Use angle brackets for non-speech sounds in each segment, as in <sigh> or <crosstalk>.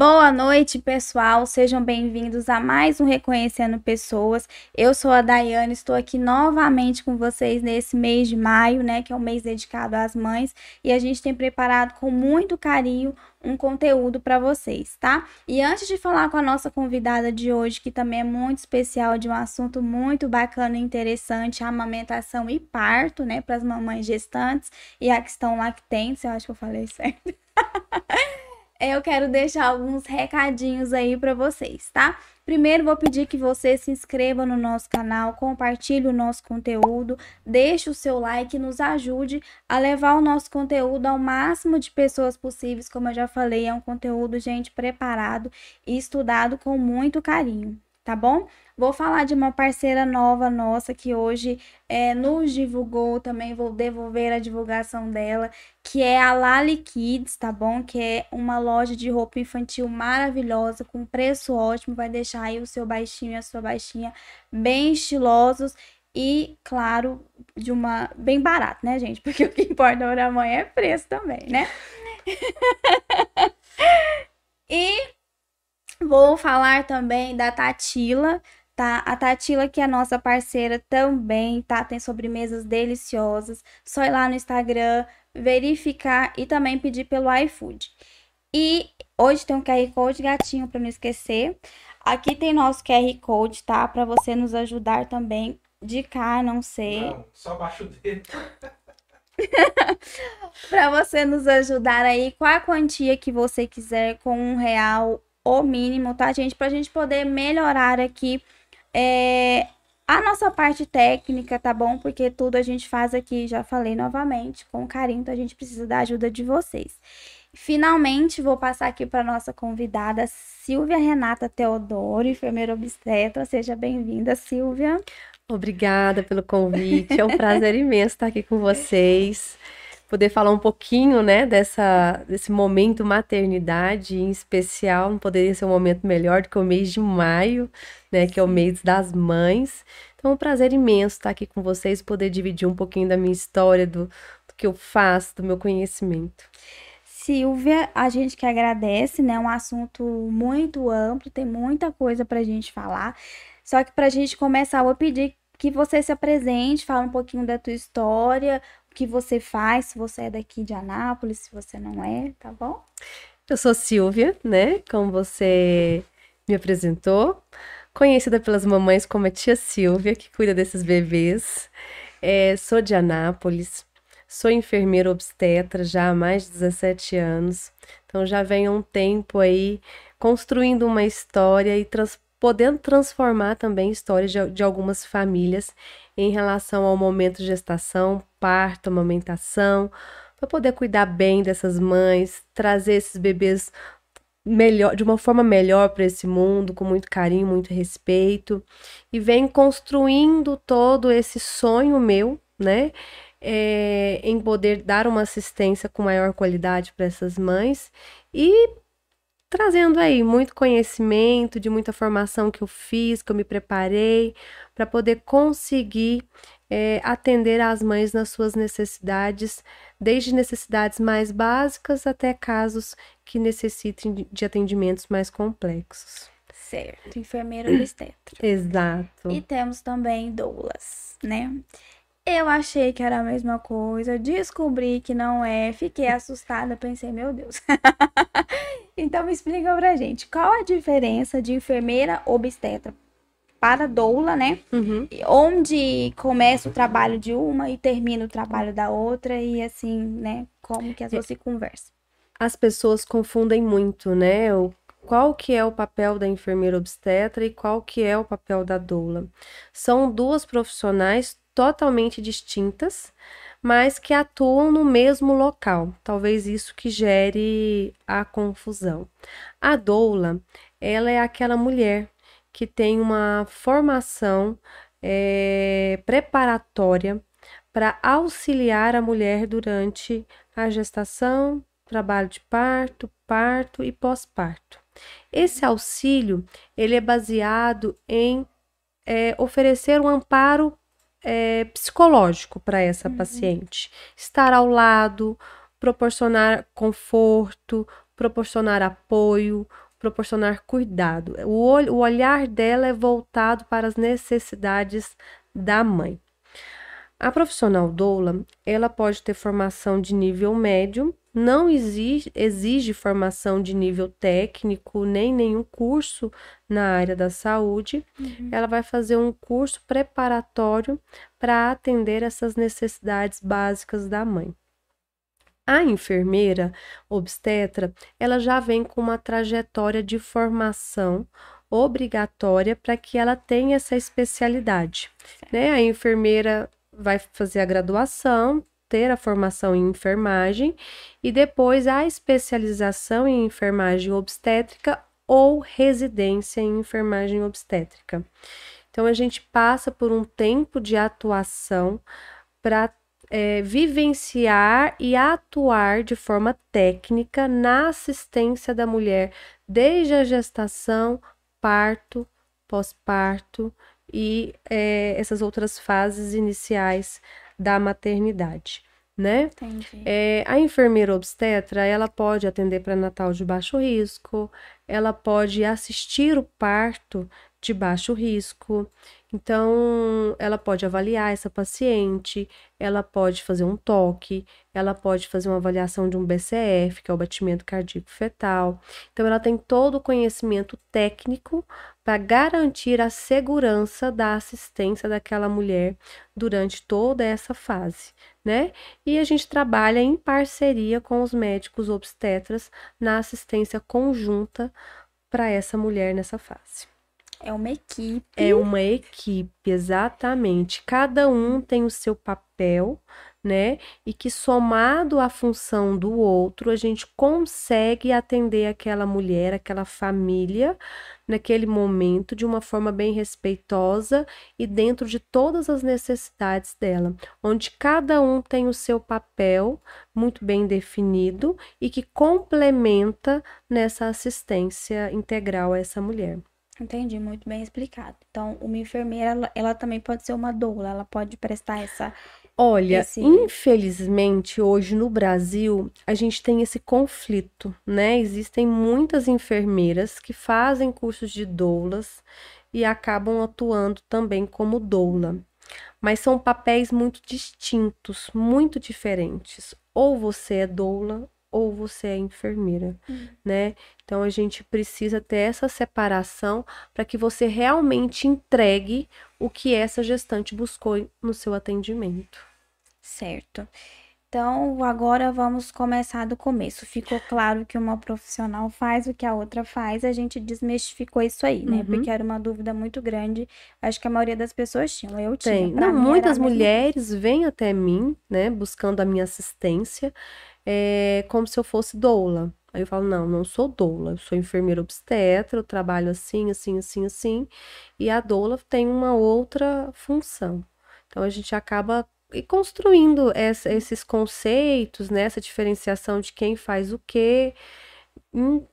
Boa noite, pessoal. Sejam bem-vindos a mais um Reconhecendo Pessoas. Eu sou a Daiane, estou aqui novamente com vocês nesse mês de maio, né, que é o mês dedicado às mães, e a gente tem preparado com muito carinho um conteúdo para vocês, tá? E antes de falar com a nossa convidada de hoje, que também é muito especial, de um assunto muito bacana e interessante, amamentação e parto, né, para as mamães gestantes e a que estão lactentes, eu acho que eu falei certo. <laughs> eu quero deixar alguns recadinhos aí para vocês, tá? Primeiro, vou pedir que você se inscreva no nosso canal, compartilhe o nosso conteúdo, deixe o seu like nos ajude a levar o nosso conteúdo ao máximo de pessoas possíveis. Como eu já falei, é um conteúdo, gente, preparado e estudado com muito carinho tá bom? Vou falar de uma parceira nova nossa que hoje é, nos divulgou, também vou devolver a divulgação dela, que é a Lali Kids, tá bom? Que é uma loja de roupa infantil maravilhosa, com preço ótimo, vai deixar aí o seu baixinho e a sua baixinha bem estilosos e, claro, de uma bem barato, né, gente? <laughs> Porque o que importa para mãe é preço também, né? <laughs> e Vou falar também da Tatila, tá? A Tatila, que é nossa parceira também, tá? Tem sobremesas deliciosas. Só ir lá no Instagram, verificar e também pedir pelo iFood. E hoje tem um QR Code gatinho para não esquecer. Aqui tem nosso QR Code, tá? Para você nos ajudar também de cá, não sei. Não, só baixo dele. <laughs> para você nos ajudar aí com a quantia que você quiser, com um real o mínimo, tá, gente? Pra gente poder melhorar aqui é, a nossa parte técnica, tá bom? Porque tudo a gente faz aqui, já falei novamente, com carinho, então a gente precisa da ajuda de vocês. Finalmente, vou passar aqui para nossa convidada, Silvia Renata Teodoro, enfermeira obstetra. Seja bem-vinda, Silvia. Obrigada pelo convite. É um prazer imenso estar aqui com vocês poder falar um pouquinho, né, dessa, desse momento maternidade em especial, não poderia ser um momento melhor do que o mês de maio, né, que é o mês das mães. Então, é um prazer imenso estar aqui com vocês, poder dividir um pouquinho da minha história, do, do que eu faço, do meu conhecimento. Silvia, a gente que agradece, né? Um assunto muito amplo, tem muita coisa para a gente falar. Só que para a gente começar, eu vou pedir que você se apresente, fala um pouquinho da tua história, que você faz, se você é daqui de Anápolis, se você não é, tá bom? Eu sou Silvia, né? Como você me apresentou, conhecida pelas mamães como a tia Silvia, que cuida desses bebês. É, sou de Anápolis, sou enfermeira obstetra já há mais de 17 anos, então já venho há um tempo aí construindo uma história e trans podendo transformar também histórias de, de algumas famílias em relação ao momento de gestação, parto, amamentação, para poder cuidar bem dessas mães, trazer esses bebês melhor, de uma forma melhor para esse mundo, com muito carinho, muito respeito, e vem construindo todo esse sonho meu, né? É, em poder dar uma assistência com maior qualidade para essas mães e trazendo aí muito conhecimento, de muita formação que eu fiz, que eu me preparei, para poder conseguir é, atender às mães nas suas necessidades, desde necessidades mais básicas até casos que necessitem de atendimentos mais complexos. Certo, enfermeira obstetra. <clears throat> Exato. E temos também doulas, né? Eu achei que era a mesma coisa, descobri que não é, fiquei assustada, pensei, meu Deus. <laughs> então me explica pra gente, qual a diferença de enfermeira obstetra para doula, né? Uhum. Onde começa o trabalho de uma e termina o trabalho da outra e assim, né? Como que as duas se conversam? As pessoas confundem muito, né? O qual que é o papel da enfermeira obstetra e qual que é o papel da doula. São duas profissionais totalmente distintas, mas que atuam no mesmo local. Talvez isso que gere a confusão. A doula, ela é aquela mulher que tem uma formação é, preparatória para auxiliar a mulher durante a gestação, trabalho de parto, parto e pós-parto. Esse auxílio ele é baseado em é, oferecer um amparo é, psicológico para essa uhum. paciente, estar ao lado, proporcionar conforto, proporcionar apoio, proporcionar cuidado. O, o olhar dela é voltado para as necessidades da mãe. A profissional doula, ela pode ter formação de nível médio, não exige, exige formação de nível técnico, nem nenhum curso na área da saúde. Uhum. Ela vai fazer um curso preparatório para atender essas necessidades básicas da mãe. A enfermeira obstetra, ela já vem com uma trajetória de formação obrigatória para que ela tenha essa especialidade. Né? A enfermeira vai fazer a graduação, ter a formação em enfermagem e depois a especialização em enfermagem obstétrica ou residência em enfermagem obstétrica. Então a gente passa por um tempo de atuação para é, vivenciar e atuar de forma técnica na assistência da mulher, desde a gestação, parto, pós-parto e é, essas outras fases iniciais da maternidade. Né? É, a enfermeira obstetra, ela pode atender para natal de baixo risco, ela pode assistir o parto de baixo risco, então, ela pode avaliar essa paciente, ela pode fazer um toque, ela pode fazer uma avaliação de um BCF, que é o batimento cardíaco fetal. Então, ela tem todo o conhecimento técnico para garantir a segurança da assistência daquela mulher durante toda essa fase, né? E a gente trabalha em parceria com os médicos obstetras na assistência conjunta para essa mulher nessa fase. É uma equipe. É uma equipe, exatamente. Cada um tem o seu papel, né? E que somado à função do outro, a gente consegue atender aquela mulher, aquela família, naquele momento, de uma forma bem respeitosa e dentro de todas as necessidades dela, onde cada um tem o seu papel muito bem definido e que complementa nessa assistência integral a essa mulher. Entendi, muito bem explicado. Então, uma enfermeira, ela, ela também pode ser uma doula, ela pode prestar essa. Olha, esse... infelizmente, hoje no Brasil, a gente tem esse conflito, né? Existem muitas enfermeiras que fazem cursos de doulas e acabam atuando também como doula. Mas são papéis muito distintos, muito diferentes. Ou você é doula ou você é enfermeira, uhum. né? Então a gente precisa ter essa separação para que você realmente entregue o que essa gestante buscou no seu atendimento. Certo. Então, agora vamos começar do começo. Ficou claro que uma profissional faz o que a outra faz, a gente desmistificou isso aí, né? Uhum. Porque era uma dúvida muito grande. Acho que a maioria das pessoas tinham. Eu tinha. Tem. Não, muitas mulheres vêm até mim, né, buscando a minha assistência é, como se eu fosse doula. Aí eu falo, não, não sou doula, eu sou enfermeira obstetra, eu trabalho assim, assim, assim, assim, e a doula tem uma outra função. Então a gente acaba construindo essa, esses conceitos, né, essa diferenciação de quem faz o quê, em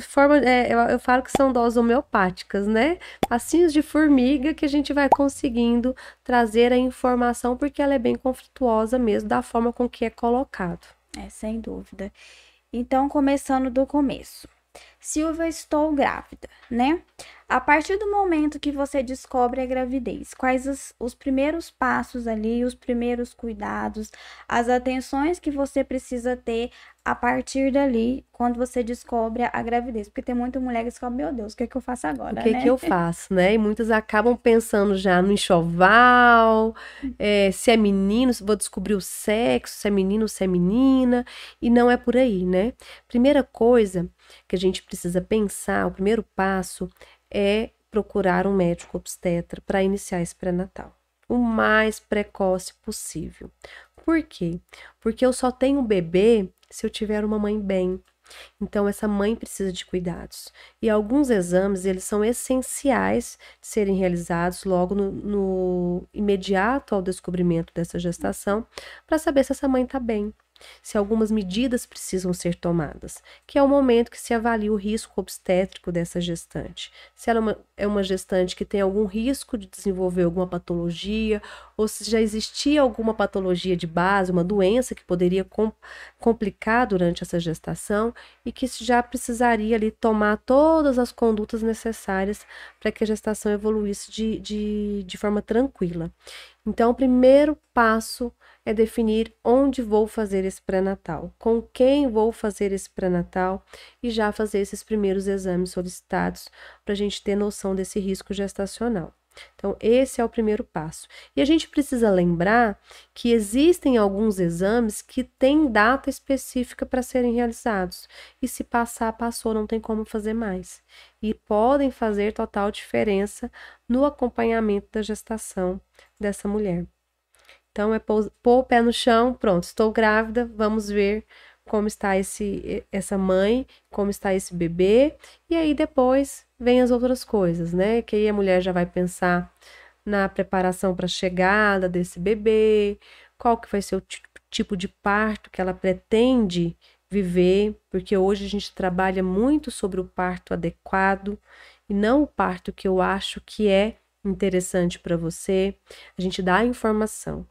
forma, é, eu, eu falo que são doses homeopáticas, né? Passinhos de formiga que a gente vai conseguindo trazer a informação porque ela é bem conflituosa mesmo da forma com que é colocado. É, sem dúvida. Então, começando do começo. Silvia, estou grávida, né? A partir do momento que você descobre a gravidez, quais os, os, primeiros passos ali, os primeiros cuidados, as atenções que você precisa ter a partir dali, quando você descobre a gravidez? Porque tem muita mulher que descobre, meu Deus, o que, é que eu faço agora? O que, é né? que eu faço, né? E muitas acabam pensando já no enxoval, é, se é menino, se vou descobrir o sexo, se é menino, se é menina, e não é por aí, né? Primeira coisa que a gente precisa pensar, o primeiro passo é procurar um médico obstetra para iniciar esse pré-natal o mais precoce possível. Por quê? Porque eu só tenho bebê se eu tiver uma mãe bem. Então essa mãe precisa de cuidados. E alguns exames, eles são essenciais de serem realizados logo no, no imediato ao descobrimento dessa gestação, para saber se essa mãe está bem. Se algumas medidas precisam ser tomadas, que é o momento que se avalia o risco obstétrico dessa gestante. Se ela é uma, é uma gestante que tem algum risco de desenvolver alguma patologia, ou se já existia alguma patologia de base, uma doença que poderia com, complicar durante essa gestação e que já precisaria ali tomar todas as condutas necessárias para que a gestação evoluísse de, de, de forma tranquila. Então, o primeiro passo é definir onde vou fazer esse pré-natal, com quem vou fazer esse pré-natal e já fazer esses primeiros exames solicitados para a gente ter noção desse risco gestacional. Então, esse é o primeiro passo. E a gente precisa lembrar que existem alguns exames que têm data específica para serem realizados. E se passar, passou, não tem como fazer mais. E podem fazer total diferença no acompanhamento da gestação dessa mulher. Então, é pôr, pôr o pé no chão, pronto, estou grávida, vamos ver como está esse, essa mãe, como está esse bebê, e aí depois vem as outras coisas, né? Que aí a mulher já vai pensar na preparação para a chegada desse bebê, qual que vai ser o tipo de parto que ela pretende viver, porque hoje a gente trabalha muito sobre o parto adequado e não o parto que eu acho que é interessante para você. A gente dá a informação.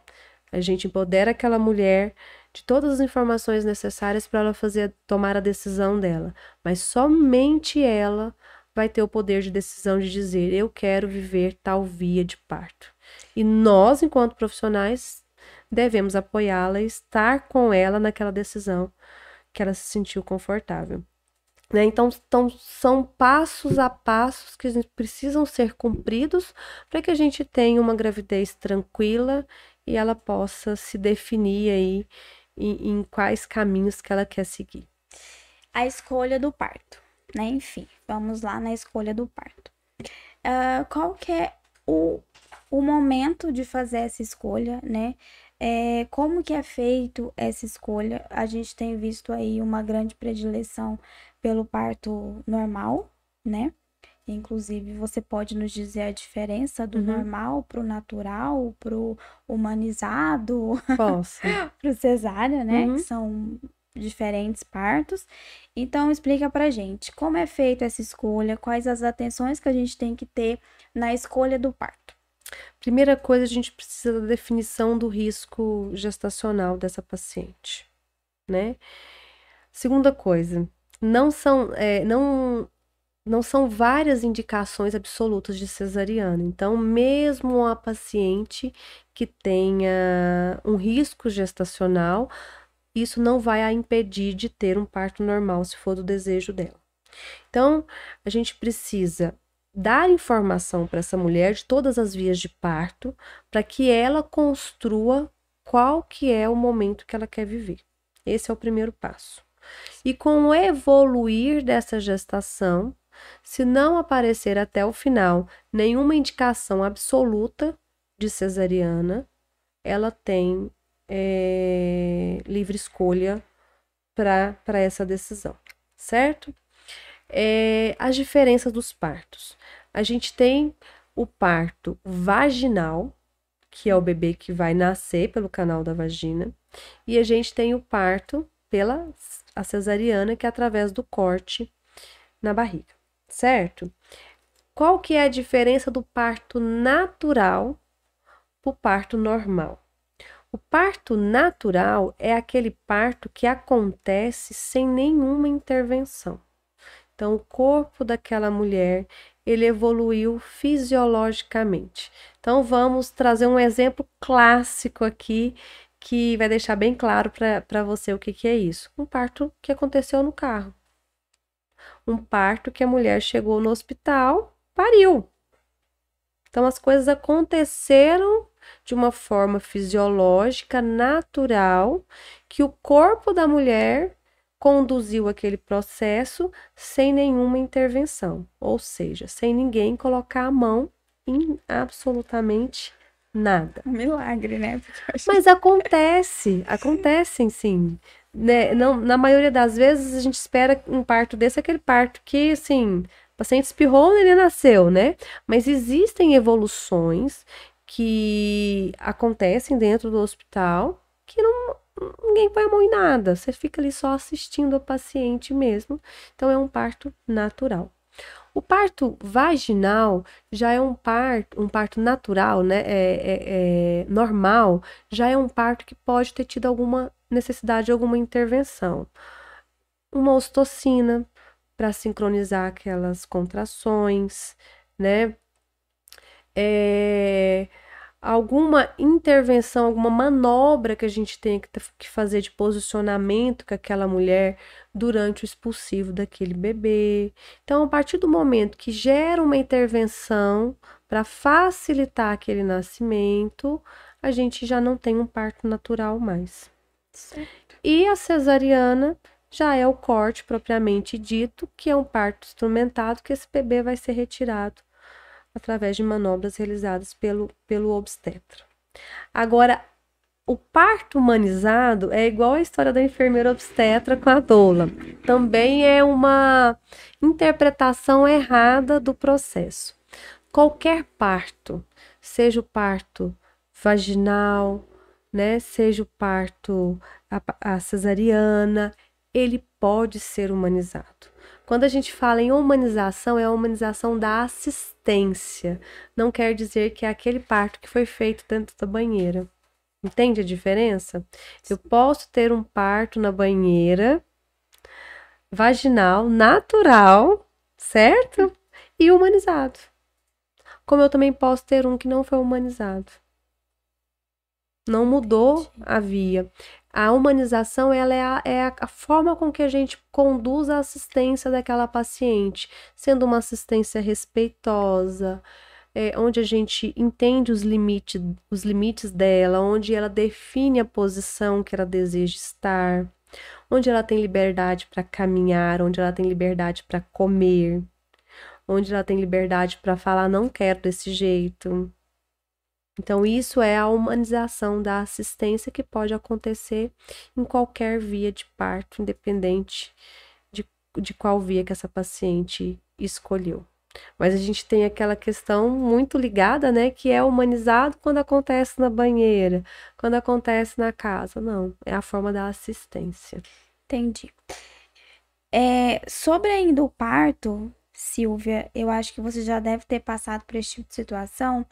A gente empodera aquela mulher de todas as informações necessárias para ela fazer tomar a decisão dela, mas somente ela vai ter o poder de decisão de dizer eu quero viver tal via de parto. E nós, enquanto profissionais, devemos apoiá-la e estar com ela naquela decisão que ela se sentiu confortável. Né? Então, então, são passos a passos que precisam ser cumpridos para que a gente tenha uma gravidez tranquila e ela possa se definir aí em, em quais caminhos que ela quer seguir. A escolha do parto, né? Enfim, vamos lá na escolha do parto. Uh, qual que é o, o momento de fazer essa escolha, né? É, como que é feito essa escolha? A gente tem visto aí uma grande predileção pelo parto normal, né? Inclusive, você pode nos dizer a diferença do uhum. normal pro natural, pro humanizado, Posso. <laughs> pro cesárea, né? Uhum. Que são diferentes partos. Então, explica pra gente como é feita essa escolha, quais as atenções que a gente tem que ter na escolha do parto. Primeira coisa, a gente precisa da definição do risco gestacional dessa paciente, né? Segunda coisa, não são, é, não não são várias indicações absolutas de cesariana. Então, mesmo a paciente que tenha um risco gestacional, isso não vai a impedir de ter um parto normal, se for do desejo dela. Então, a gente precisa dar informação para essa mulher de todas as vias de parto, para que ela construa qual que é o momento que ela quer viver. Esse é o primeiro passo. E com o evoluir dessa gestação, se não aparecer até o final nenhuma indicação absoluta de cesariana, ela tem é, livre escolha para essa decisão, certo? É, as diferenças dos partos. A gente tem o parto vaginal, que é o bebê que vai nascer pelo canal da vagina, e a gente tem o parto pela a cesariana, que é através do corte na barriga certo? Qual que é a diferença do parto natural para o parto normal? O parto natural é aquele parto que acontece sem nenhuma intervenção. Então, o corpo daquela mulher, ele evoluiu fisiologicamente. Então, vamos trazer um exemplo clássico aqui que vai deixar bem claro para você o que, que é isso. Um parto que aconteceu no carro um parto que a mulher chegou no hospital, pariu. Então as coisas aconteceram de uma forma fisiológica, natural, que o corpo da mulher conduziu aquele processo sem nenhuma intervenção, ou seja, sem ninguém colocar a mão em absolutamente nada. Um milagre, né? Mas acontece, acontecem sim né, não, na maioria das vezes a gente espera um parto desse, aquele parto que, assim, o paciente espirrou, ele nasceu, né? Mas existem evoluções que acontecem dentro do hospital que não, ninguém põe a mão em nada, você fica ali só assistindo a paciente mesmo. Então é um parto natural. O parto vaginal já é um parto, um parto natural, né? É, é, é, normal, já é um parto que pode ter tido alguma necessidade de alguma intervenção. Uma ostocina para sincronizar aquelas contrações, né? É, alguma intervenção, alguma manobra que a gente tem que fazer de posicionamento com aquela mulher durante o expulsivo daquele bebê. Então, a partir do momento que gera uma intervenção para facilitar aquele nascimento, a gente já não tem um parto natural mais. Certo. E a cesariana já é o corte propriamente dito, que é um parto instrumentado, que esse bebê vai ser retirado através de manobras realizadas pelo, pelo obstetra. Agora, o parto humanizado é igual a história da enfermeira obstetra com a doula. Também é uma interpretação errada do processo. Qualquer parto, seja o parto vaginal, né, seja o parto a, a cesariana, ele pode ser humanizado. Quando a gente fala em humanização, é a humanização da assistência. Não quer dizer que é aquele parto que foi feito dentro da banheira. Entende a diferença? Eu posso ter um parto na banheira vaginal, natural, certo? E humanizado. Como eu também posso ter um que não foi humanizado. Não mudou a via. A humanização ela é, a, é a forma com que a gente conduz a assistência daquela paciente, sendo uma assistência respeitosa, é, onde a gente entende os limites, os limites dela, onde ela define a posição que ela deseja estar, onde ela tem liberdade para caminhar, onde ela tem liberdade para comer, onde ela tem liberdade para falar não quero desse jeito, então, isso é a humanização da assistência que pode acontecer em qualquer via de parto, independente de, de qual via que essa paciente escolheu. Mas a gente tem aquela questão muito ligada, né, que é humanizado quando acontece na banheira, quando acontece na casa. Não, é a forma da assistência. Entendi. É, sobre ainda o parto, Silvia, eu acho que você já deve ter passado por esse tipo de situação.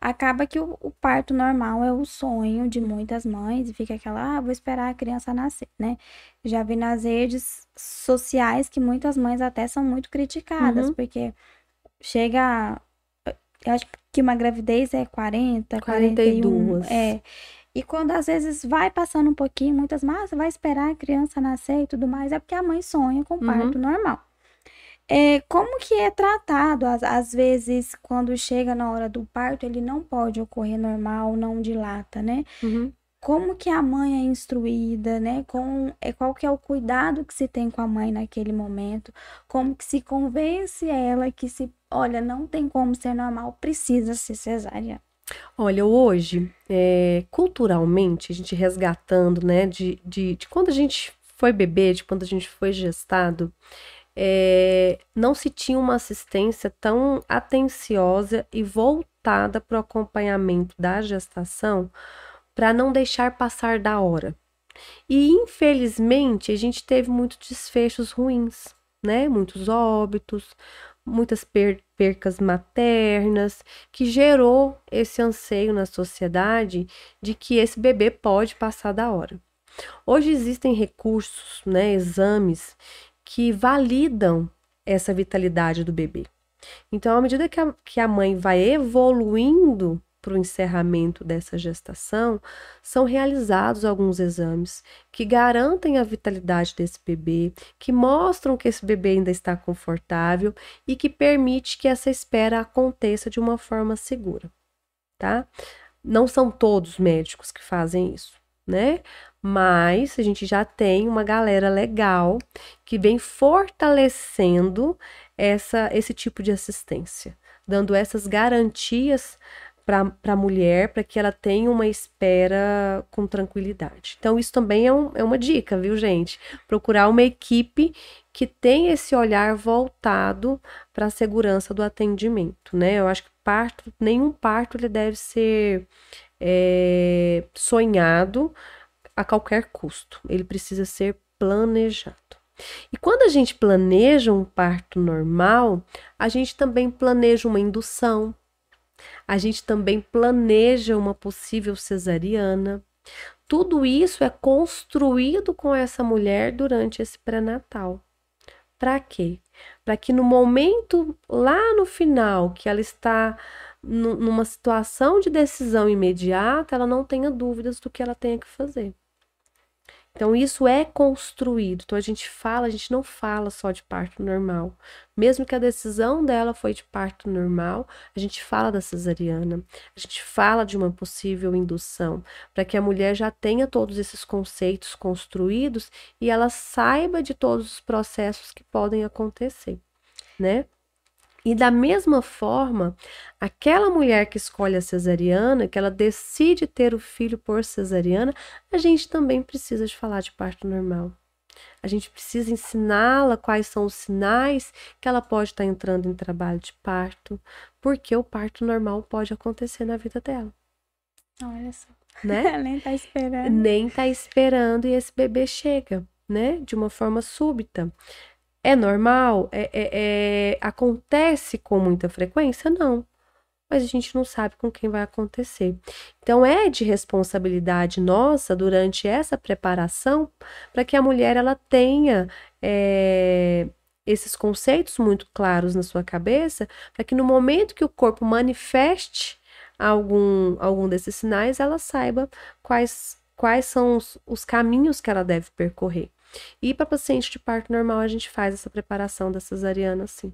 Acaba que o, o, parto normal é o sonho de muitas mães e fica aquela, ah, vou esperar a criança nascer, né? Já vi nas redes sociais que muitas mães até são muito criticadas, uhum. porque chega. Eu acho que uma gravidez é 40, 42. 41. É. E quando às vezes vai passando um pouquinho, muitas mães, ah, vai esperar a criança nascer e tudo mais, é porque a mãe sonha com parto uhum. normal. É, como que é tratado? Às, às vezes, quando chega na hora do parto, ele não pode ocorrer normal, não dilata, né? Uhum. Como que a mãe é instruída, né? Com, é, qual que é o cuidado que se tem com a mãe naquele momento? Como que se convence ela que se, olha, não tem como ser normal, precisa ser cesárea? Olha, hoje, é, culturalmente, a gente resgatando, né, de, de, de quando a gente foi bebê, de quando a gente foi gestado, é, não se tinha uma assistência tão atenciosa e voltada para o acompanhamento da gestação para não deixar passar da hora. E infelizmente a gente teve muitos desfechos ruins, né? Muitos óbitos, muitas per percas maternas, que gerou esse anseio na sociedade de que esse bebê pode passar da hora. Hoje existem recursos, né, exames que validam essa vitalidade do bebê. Então, à medida que a, que a mãe vai evoluindo para o encerramento dessa gestação, são realizados alguns exames que garantem a vitalidade desse bebê, que mostram que esse bebê ainda está confortável e que permite que essa espera aconteça de uma forma segura, tá? Não são todos médicos que fazem isso, né? Mas a gente já tem uma galera legal que vem fortalecendo essa, esse tipo de assistência, dando essas garantias para a mulher, para que ela tenha uma espera com tranquilidade. Então, isso também é, um, é uma dica, viu, gente? Procurar uma equipe que tem esse olhar voltado para a segurança do atendimento, né? Eu acho que parto, nenhum parto ele deve ser é, sonhado a qualquer custo, ele precisa ser planejado. E quando a gente planeja um parto normal, a gente também planeja uma indução, a gente também planeja uma possível cesariana. Tudo isso é construído com essa mulher durante esse pré-natal. Para quê? Para que no momento lá no final, que ela está numa situação de decisão imediata, ela não tenha dúvidas do que ela tenha que fazer. Então, isso é construído. Então, a gente fala, a gente não fala só de parto normal. Mesmo que a decisão dela foi de parto normal, a gente fala da cesariana, a gente fala de uma possível indução, para que a mulher já tenha todos esses conceitos construídos e ela saiba de todos os processos que podem acontecer, né? E da mesma forma, aquela mulher que escolhe a cesariana, que ela decide ter o filho por cesariana, a gente também precisa de falar de parto normal. A gente precisa ensiná-la quais são os sinais que ela pode estar entrando em trabalho de parto, porque o parto normal pode acontecer na vida dela. Olha só. Né? <laughs> Nem tá esperando. Nem tá esperando e esse bebê chega, né? De uma forma súbita. É normal? É, é, é, acontece com muita frequência? Não. Mas a gente não sabe com quem vai acontecer. Então, é de responsabilidade nossa, durante essa preparação, para que a mulher ela tenha é, esses conceitos muito claros na sua cabeça, para que no momento que o corpo manifeste algum, algum desses sinais, ela saiba quais, quais são os, os caminhos que ela deve percorrer. E para paciente de parto normal, a gente faz essa preparação da cesariana, sim.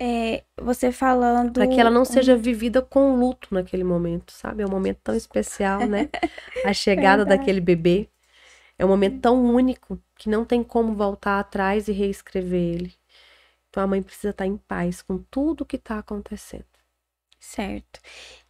É, você falando. Para que ela não seja vivida com luto naquele momento, sabe? É um momento tão especial, né? <laughs> A chegada daquele bebê. É um momento tão único que não tem como voltar atrás e reescrever ele. Então a mãe precisa estar em paz com tudo que está acontecendo. Certo.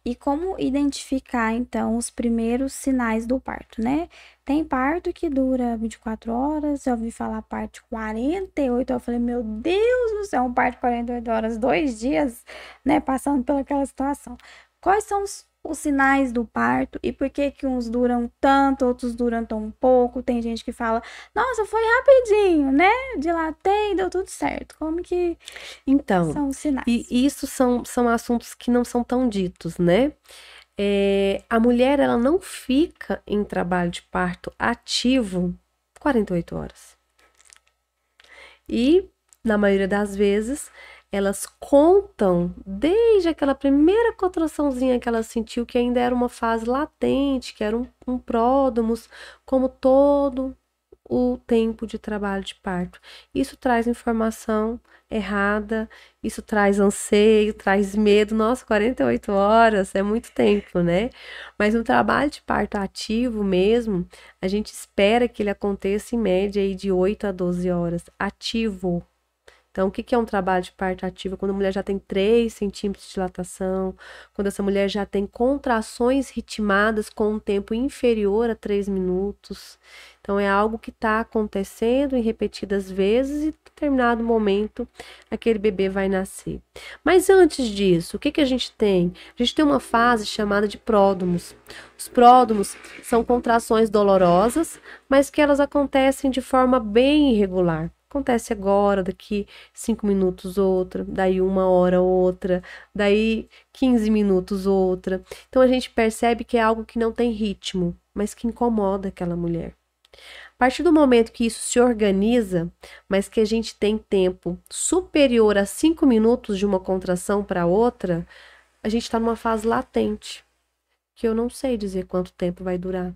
E como identificar, então, os primeiros sinais do parto, né? Tem parto que dura 24 horas, eu ouvi falar parto de 48, eu falei, meu Deus do céu, um parto de 48 horas, dois dias, né, passando pelaquela situação. Quais são os os sinais do parto e por que que uns duram tanto, outros duram tão pouco. Tem gente que fala, nossa, foi rapidinho, né? Dilatei, deu tudo certo. Como que então, são os sinais? E isso são, são assuntos que não são tão ditos, né? É, a mulher, ela não fica em trabalho de parto ativo 48 horas. E, na maioria das vezes, elas contam desde aquela primeira contraçãozinha que ela sentiu, que ainda era uma fase latente, que era um, um pródomos, como todo o tempo de trabalho de parto. Isso traz informação errada, isso traz anseio, traz medo. Nossa, 48 horas é muito tempo, né? Mas no trabalho de parto ativo mesmo, a gente espera que ele aconteça em média aí de 8 a 12 horas. Ativo, então, o que é um trabalho de parto ativo? Quando a mulher já tem 3 centímetros de dilatação, quando essa mulher já tem contrações ritmadas com um tempo inferior a 3 minutos. Então, é algo que está acontecendo em repetidas vezes e em determinado momento aquele bebê vai nascer. Mas antes disso, o que, que a gente tem? A gente tem uma fase chamada de pródomos. Os pródomos são contrações dolorosas, mas que elas acontecem de forma bem irregular. Acontece agora, daqui cinco minutos outra, daí uma hora outra, daí 15 minutos outra. Então a gente percebe que é algo que não tem ritmo, mas que incomoda aquela mulher. A partir do momento que isso se organiza, mas que a gente tem tempo superior a cinco minutos de uma contração para outra, a gente está numa fase latente, que eu não sei dizer quanto tempo vai durar.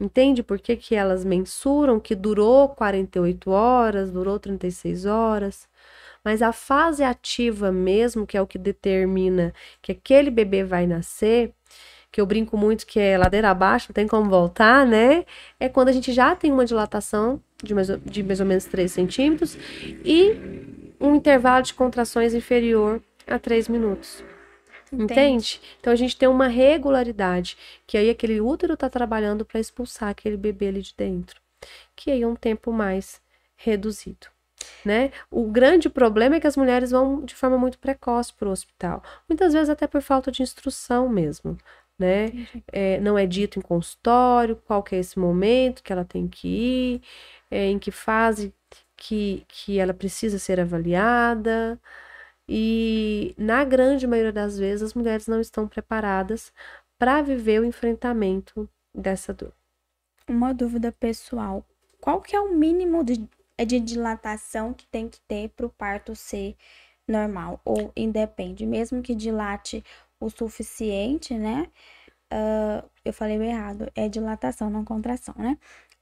Entende por que, que elas mensuram que durou 48 horas, durou 36 horas? Mas a fase ativa mesmo, que é o que determina que aquele bebê vai nascer, que eu brinco muito que é ladeira abaixo, não tem como voltar, né? É quando a gente já tem uma dilatação de mais, de mais ou menos 3 centímetros e um intervalo de contrações inferior a 3 minutos. Entende? Então a gente tem uma regularidade, que aí aquele útero está trabalhando para expulsar aquele bebê ali de dentro, que aí é um tempo mais reduzido. Né? O grande problema é que as mulheres vão de forma muito precoce para o hospital, muitas vezes até por falta de instrução mesmo. né? É, não é dito em consultório qual é esse momento que ela tem que ir, é, em que fase que, que ela precisa ser avaliada. E na grande maioria das vezes as mulheres não estão preparadas para viver o enfrentamento dessa dor. Uma dúvida pessoal: qual que é o mínimo de, de dilatação que tem que ter para o parto ser normal? Ou independe, mesmo que dilate o suficiente, né? Uh, eu falei errado, é dilatação, não contração, né?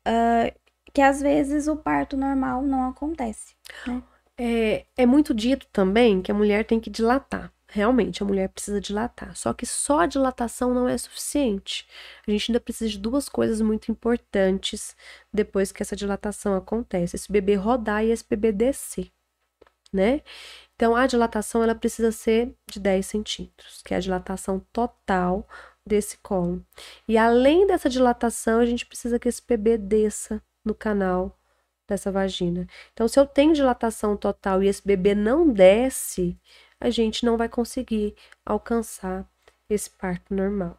Uh, que às vezes o parto normal não acontece. Né? É, é muito dito também que a mulher tem que dilatar. Realmente, a mulher precisa dilatar. Só que só a dilatação não é suficiente. A gente ainda precisa de duas coisas muito importantes depois que essa dilatação acontece: esse bebê rodar e esse bebê descer, né? Então, a dilatação ela precisa ser de 10 centímetros, que é a dilatação total desse colo. E além dessa dilatação, a gente precisa que esse bebê desça no canal dessa vagina. Então, se eu tenho dilatação total e esse bebê não desce, a gente não vai conseguir alcançar esse parto normal.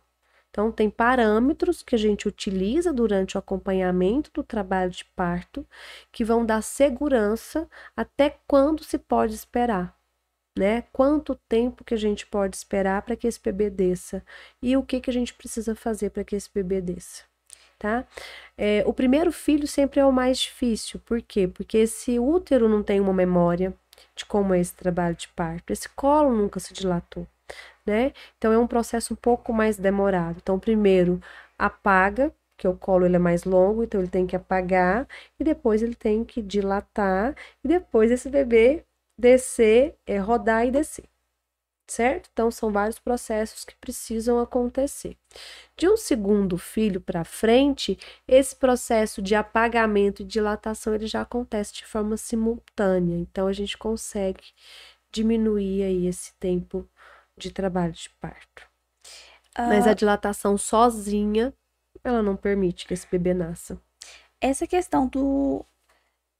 Então, tem parâmetros que a gente utiliza durante o acompanhamento do trabalho de parto que vão dar segurança até quando se pode esperar, né? Quanto tempo que a gente pode esperar para que esse bebê desça e o que, que a gente precisa fazer para que esse bebê desça, tá? É, o primeiro filho sempre é o mais difícil, por quê? Porque esse útero não tem uma memória de como é esse trabalho de parto, esse colo nunca se dilatou né? Então é um processo um pouco mais demorado. Então, primeiro apaga, que o colo ele é mais longo, então ele tem que apagar e depois ele tem que dilatar e depois esse bebê descer, é, rodar e descer. Certo? Então são vários processos que precisam acontecer. De um segundo filho para frente, esse processo de apagamento e dilatação ele já acontece de forma simultânea. Então a gente consegue diminuir aí esse tempo de trabalho de parto. Uh, Mas a dilatação sozinha, ela não permite que esse bebê nasça. Essa questão do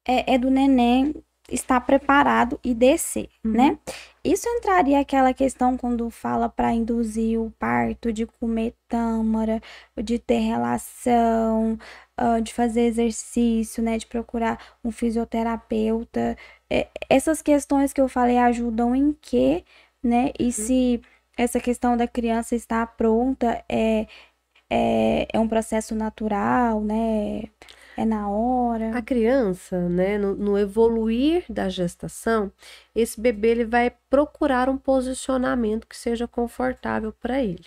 é, é do neném estar preparado e descer, uhum. né? Isso entraria aquela questão quando fala para induzir o parto, de comer tâmara, de ter relação, uh, de fazer exercício, né? De procurar um fisioterapeuta. É, essas questões que eu falei ajudam em quê? né? E uhum. se essa questão da criança estar pronta é, é, é um processo natural, né? É na hora. A criança, né, no, no, evoluir da gestação, esse bebê ele vai procurar um posicionamento que seja confortável para ele.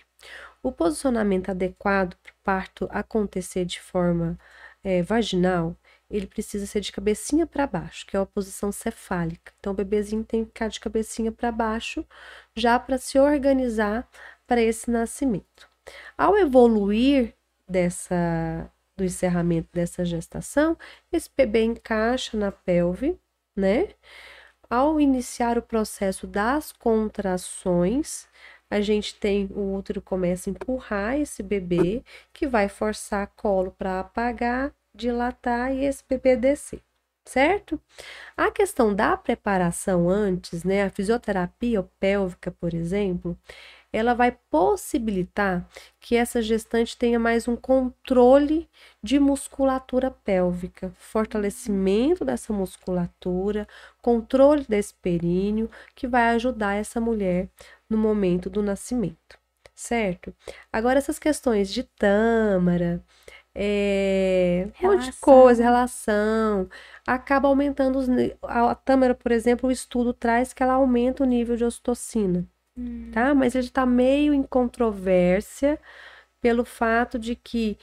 O posicionamento adequado para o parto acontecer de forma é, vaginal ele precisa ser de cabecinha para baixo, que é uma posição cefálica. Então, o bebezinho tem que ficar de cabecinha para baixo, já para se organizar para esse nascimento. Ao evoluir dessa do encerramento dessa gestação, esse bebê encaixa na pelve, né? Ao iniciar o processo das contrações, a gente tem o útero começa a empurrar esse bebê que vai forçar colo para apagar dilatar e esse bebê descer, certo? A questão da preparação antes, né, a fisioterapia pélvica, por exemplo, ela vai possibilitar que essa gestante tenha mais um controle de musculatura pélvica, fortalecimento dessa musculatura, controle desse períneo, que vai ajudar essa mulher no momento do nascimento, certo? Agora, essas questões de tâmara, é, um monte de coisa, relação, acaba aumentando os, a, a tâmara, por exemplo, o estudo traz que ela aumenta o nível de ocitocina, hum. tá? Mas ele está meio em controvérsia pelo fato de que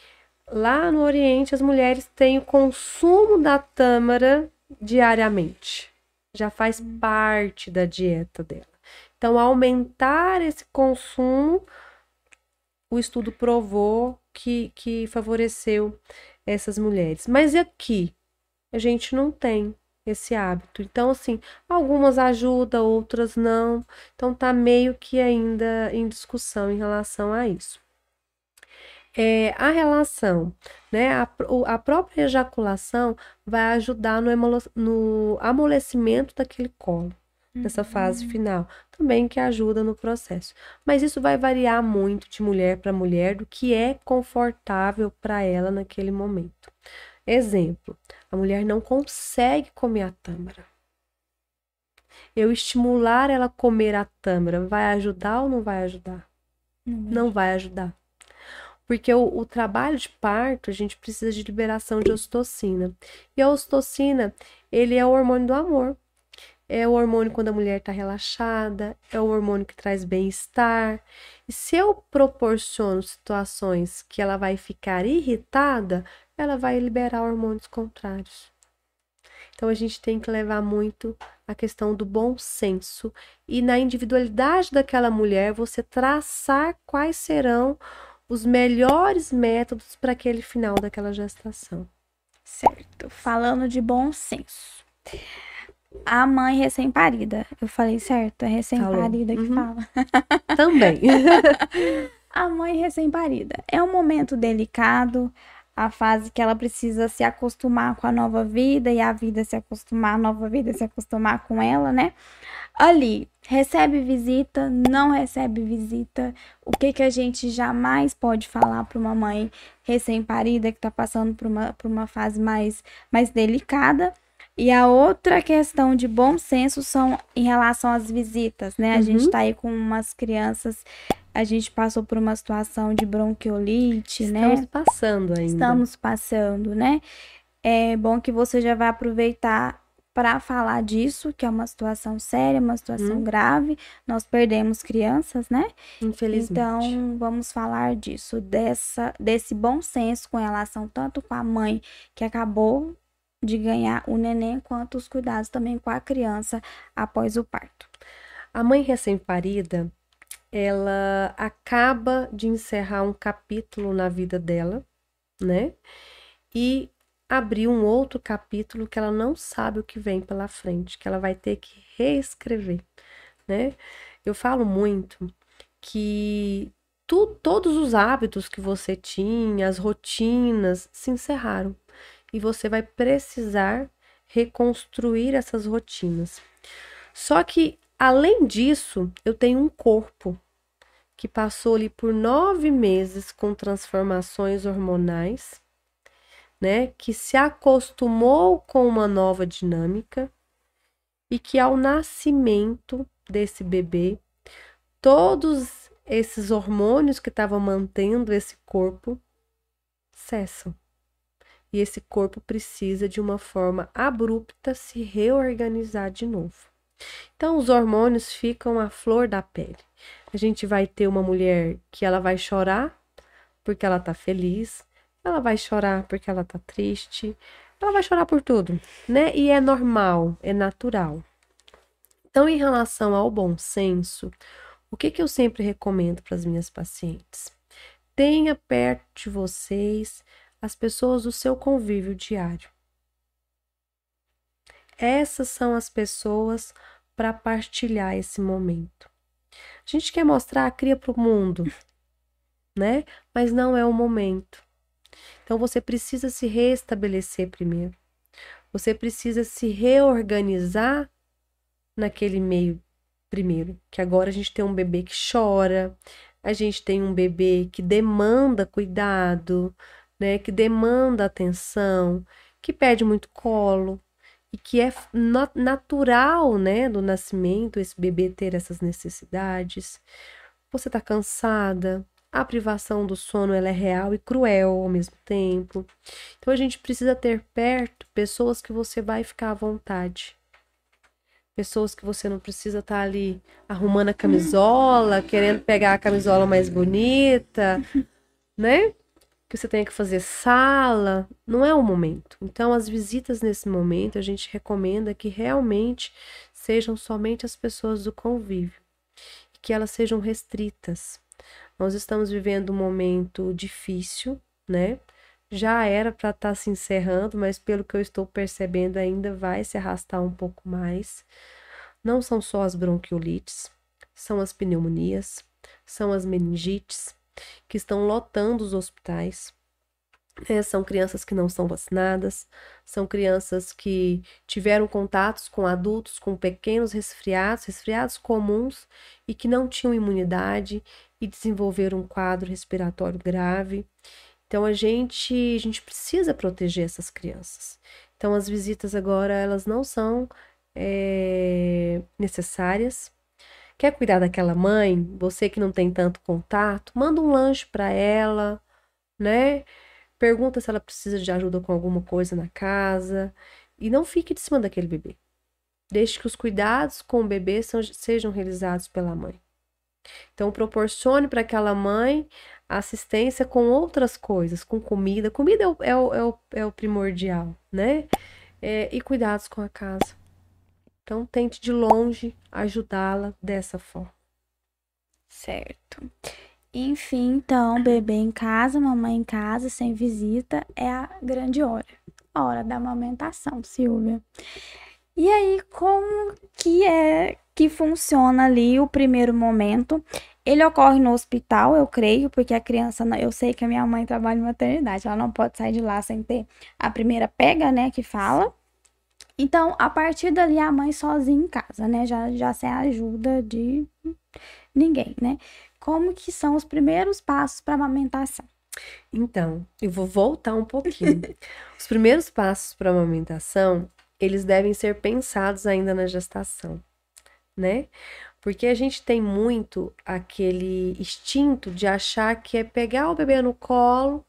lá no Oriente as mulheres têm o consumo da tâmara diariamente, já faz hum. parte da dieta dela. Então, aumentar esse consumo, o estudo provou que, que favoreceu essas mulheres. Mas aqui a gente não tem esse hábito. Então, assim, algumas ajudam, outras não. Então, tá meio que ainda em discussão em relação a isso. É, a relação, né? A, a própria ejaculação vai ajudar no, no amolecimento daquele colo. nessa fase final, também que ajuda no processo. Mas isso vai variar muito de mulher para mulher do que é confortável para ela naquele momento. Exemplo: a mulher não consegue comer a tâmara. Eu estimular ela a comer a tâmara vai ajudar ou não vai ajudar? Não, não vai ajudar. Porque o, o, trabalho de parto, a gente precisa de liberação de ocitocina. E a ocitocina, ele é o hormônio do amor. É o hormônio quando a mulher está relaxada, é o hormônio que traz bem-estar. E se eu proporciono situações que ela vai ficar irritada, ela vai liberar hormônios contrários. Então a gente tem que levar muito a questão do bom senso e na individualidade daquela mulher você traçar quais serão os melhores métodos para aquele final daquela gestação. Certo. Falando de bom senso. A mãe recém-parida. Eu falei certo? É recém-parida que uhum. fala. Também. <laughs> a mãe recém-parida. É um momento delicado a fase que ela precisa se acostumar com a nova vida e a vida se acostumar, a nova vida se acostumar com ela, né? Ali, recebe visita, não recebe visita, o que que a gente jamais pode falar para uma mãe recém-parida que está passando por uma, por uma fase mais, mais delicada. E a outra questão de bom senso são em relação às visitas, né? A uhum. gente tá aí com umas crianças a gente passou por uma situação de bronquiolite, Estamos né? Estamos passando ainda. Estamos passando, né? É bom que você já vai aproveitar para falar disso, que é uma situação séria, uma situação hum. grave. Nós perdemos crianças, né? Infelizmente. Então, vamos falar disso, dessa, desse bom senso com relação tanto com a mãe que acabou de ganhar o neném, quanto os cuidados também com a criança após o parto. A mãe recém-parida, ela acaba de encerrar um capítulo na vida dela, né? E abrir um outro capítulo que ela não sabe o que vem pela frente, que ela vai ter que reescrever, né? Eu falo muito que tu, todos os hábitos que você tinha, as rotinas, se encerraram e você vai precisar reconstruir essas rotinas. Só que, além disso, eu tenho um corpo que passou ali por nove meses com transformações hormonais, né? Que se acostumou com uma nova dinâmica e que ao nascimento desse bebê, todos esses hormônios que estavam mantendo esse corpo cessam. E esse corpo precisa de uma forma abrupta se reorganizar de novo. Então os hormônios ficam à flor da pele. A gente vai ter uma mulher que ela vai chorar porque ela tá feliz, ela vai chorar porque ela tá triste, ela vai chorar por tudo, né? E é normal, é natural. Então, em relação ao bom senso, o que, que eu sempre recomendo para as minhas pacientes? Tenha perto de vocês as pessoas do seu convívio diário. Essas são as pessoas para partilhar esse momento. A gente quer mostrar, cria para o mundo, <laughs> né? Mas não é o momento. Então você precisa se restabelecer primeiro. Você precisa se reorganizar naquele meio primeiro. Que agora a gente tem um bebê que chora, a gente tem um bebê que demanda cuidado, né? Que demanda atenção, que pede muito colo, e que é natural, né, do nascimento esse bebê ter essas necessidades. Você está cansada, a privação do sono ela é real e cruel ao mesmo tempo. Então a gente precisa ter perto pessoas que você vai ficar à vontade. Pessoas que você não precisa estar tá ali arrumando a camisola, querendo pegar a camisola mais bonita, né? Que você tenha que fazer sala, não é o momento. Então, as visitas nesse momento, a gente recomenda que realmente sejam somente as pessoas do convívio, que elas sejam restritas. Nós estamos vivendo um momento difícil, né? Já era para estar tá se encerrando, mas pelo que eu estou percebendo, ainda vai se arrastar um pouco mais. Não são só as bronquiolites, são as pneumonias, são as meningites, que estão lotando os hospitais. É, são crianças que não são vacinadas, são crianças que tiveram contatos com adultos com pequenos resfriados, resfriados comuns e que não tinham imunidade e desenvolveram um quadro respiratório grave. Então a gente, a gente precisa proteger essas crianças. Então as visitas agora elas não são é, necessárias. Quer cuidar daquela mãe? Você que não tem tanto contato, manda um lanche para ela, né? Pergunta se ela precisa de ajuda com alguma coisa na casa e não fique de cima daquele bebê. Deixe que os cuidados com o bebê sejam realizados pela mãe. Então, proporcione para aquela mãe assistência com outras coisas, com comida. Comida é o, é o, é o, é primordial, né? É, e cuidados com a casa. Então, tente de longe ajudá-la dessa forma. Certo. Enfim, então, bebê em casa, mamãe em casa, sem visita, é a grande hora. A hora da amamentação, Silvia. E aí, como que é que funciona ali o primeiro momento? Ele ocorre no hospital, eu creio, porque a criança, eu sei que a minha mãe trabalha em maternidade, ela não pode sair de lá sem ter a primeira pega, né, que fala. Então, a partir dali, a mãe sozinha em casa, né, já, já sem a ajuda de ninguém, né? como que são os primeiros passos para amamentação? Então, eu vou voltar um pouquinho. <laughs> os primeiros passos para amamentação, eles devem ser pensados ainda na gestação, né? Porque a gente tem muito aquele instinto de achar que é pegar o bebê no colo,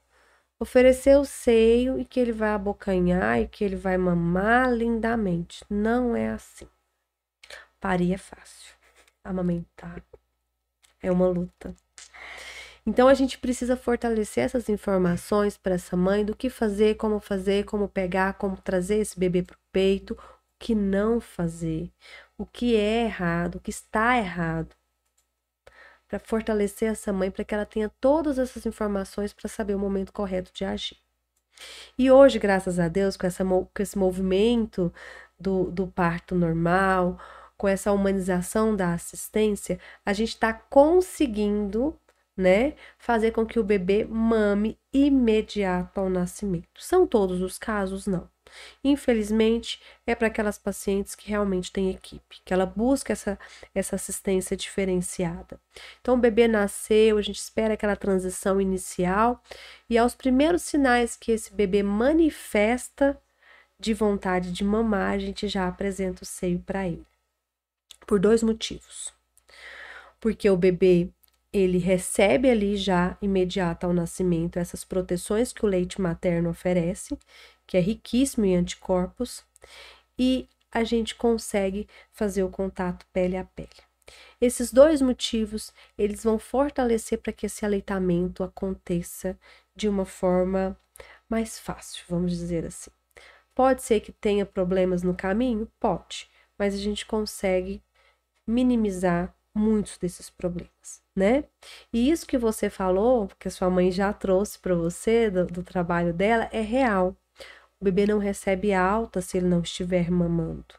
oferecer o seio e que ele vai abocanhar e que ele vai mamar lindamente. Não é assim. Parir é fácil. Amamentar é uma luta. Então a gente precisa fortalecer essas informações para essa mãe do que fazer, como fazer, como pegar, como trazer esse bebê para o peito, o que não fazer, o que é errado, o que está errado. Para fortalecer essa mãe, para que ela tenha todas essas informações para saber o momento correto de agir. E hoje, graças a Deus, com, essa, com esse movimento do, do parto normal, com essa humanização da assistência, a gente está conseguindo, né, fazer com que o bebê mame imediato ao nascimento. São todos os casos? Não. Infelizmente, é para aquelas pacientes que realmente têm equipe, que ela busca essa, essa assistência diferenciada. Então, o bebê nasceu, a gente espera aquela transição inicial, e aos primeiros sinais que esse bebê manifesta de vontade de mamar, a gente já apresenta o seio para ele por dois motivos. Porque o bebê ele recebe ali já imediato ao nascimento essas proteções que o leite materno oferece, que é riquíssimo em anticorpos, e a gente consegue fazer o contato pele a pele. Esses dois motivos, eles vão fortalecer para que esse aleitamento aconteça de uma forma mais fácil, vamos dizer assim. Pode ser que tenha problemas no caminho? Pode, mas a gente consegue minimizar muitos desses problemas, né? E isso que você falou, que a sua mãe já trouxe para você do, do, trabalho dela, é real. O bebê não recebe alta se ele não estiver mamando,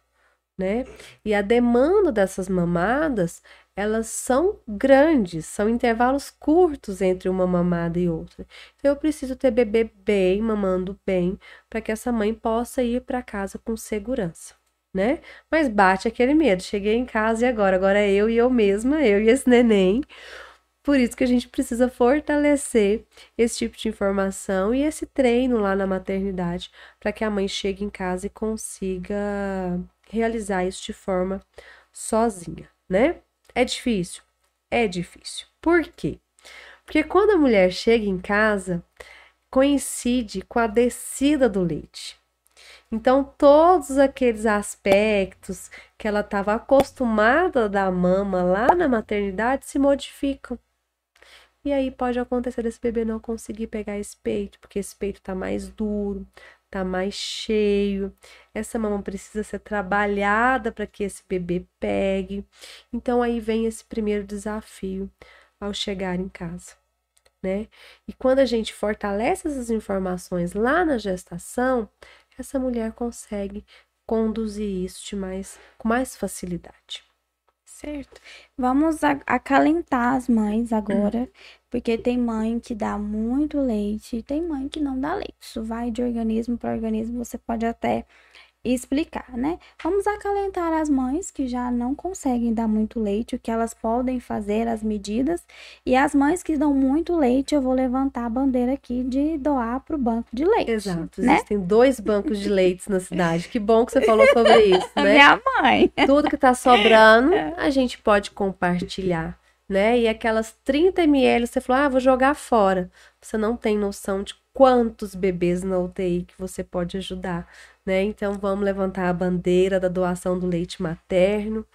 né? E a demanda dessas mamadas, elas são grandes, são intervalos curtos entre uma mamada e outra. Então eu preciso ter bebê bem, mamando bem, para que essa mãe possa ir para casa com segurança né? Mas bate aquele medo. Cheguei em casa e agora? Agora é eu e eu mesma, eu e esse neném. Por isso que a gente precisa fortalecer esse tipo de informação e esse treino lá na maternidade para que a mãe chegue em casa e consiga realizar isso de forma sozinha, né? É difícil? É difícil. Por quê? Porque quando a mulher chega em casa, coincide com a descida do leite. Então, todos aqueles aspectos que ela estava acostumada da mama lá na maternidade se modificam. E aí pode acontecer desse bebê não conseguir pegar esse peito, porque esse peito está mais duro, está mais cheio. Essa mama precisa ser trabalhada para que esse bebê pegue. Então aí vem esse primeiro desafio ao chegar em casa. Né? E quando a gente fortalece essas informações lá na gestação, essa mulher consegue conduzir isso mais, com mais facilidade. Certo. Vamos acalentar as mães agora, porque tem mãe que dá muito leite tem mãe que não dá leite. Isso vai de organismo para organismo, você pode até explicar, né? Vamos acalentar as mães que já não conseguem dar muito leite, o que elas podem fazer, as medidas. E as mães que dão muito leite, eu vou levantar a bandeira aqui de doar para o banco de leite. Exato. Né? Existem dois bancos de leites na cidade. Que bom que você falou sobre <laughs> isso, né? Minha mãe. Tudo que está sobrando, a gente pode compartilhar. Né? E aquelas 30 ml, você falou, ah, vou jogar fora. Você não tem noção de quantos bebês na UTI que você pode ajudar, né? Então vamos levantar a bandeira da doação do leite materno.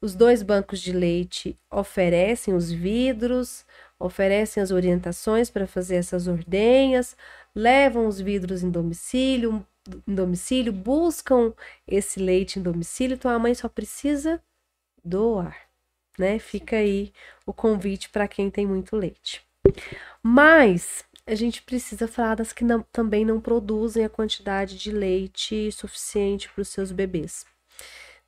Os dois bancos de leite oferecem os vidros, oferecem as orientações para fazer essas ordenhas, levam os vidros em domicílio, em domicílio, buscam esse leite em domicílio, então a mãe só precisa doar, né? Fica aí o convite para quem tem muito leite. Mas a gente precisa falar das que não, também não produzem a quantidade de leite suficiente para os seus bebês.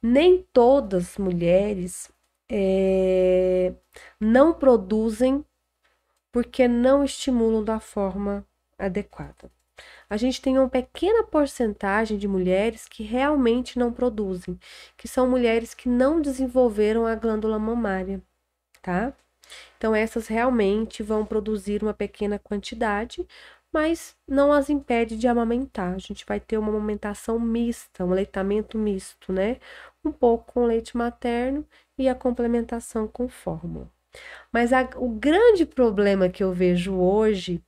Nem todas as mulheres é, não produzem porque não estimulam da forma adequada. A gente tem uma pequena porcentagem de mulheres que realmente não produzem, que são mulheres que não desenvolveram a glândula mamária, tá? Então, essas realmente vão produzir uma pequena quantidade, mas não as impede de amamentar. A gente vai ter uma amamentação mista, um aleitamento misto, né? Um pouco com leite materno e a complementação com fórmula. Mas a, o grande problema que eu vejo hoje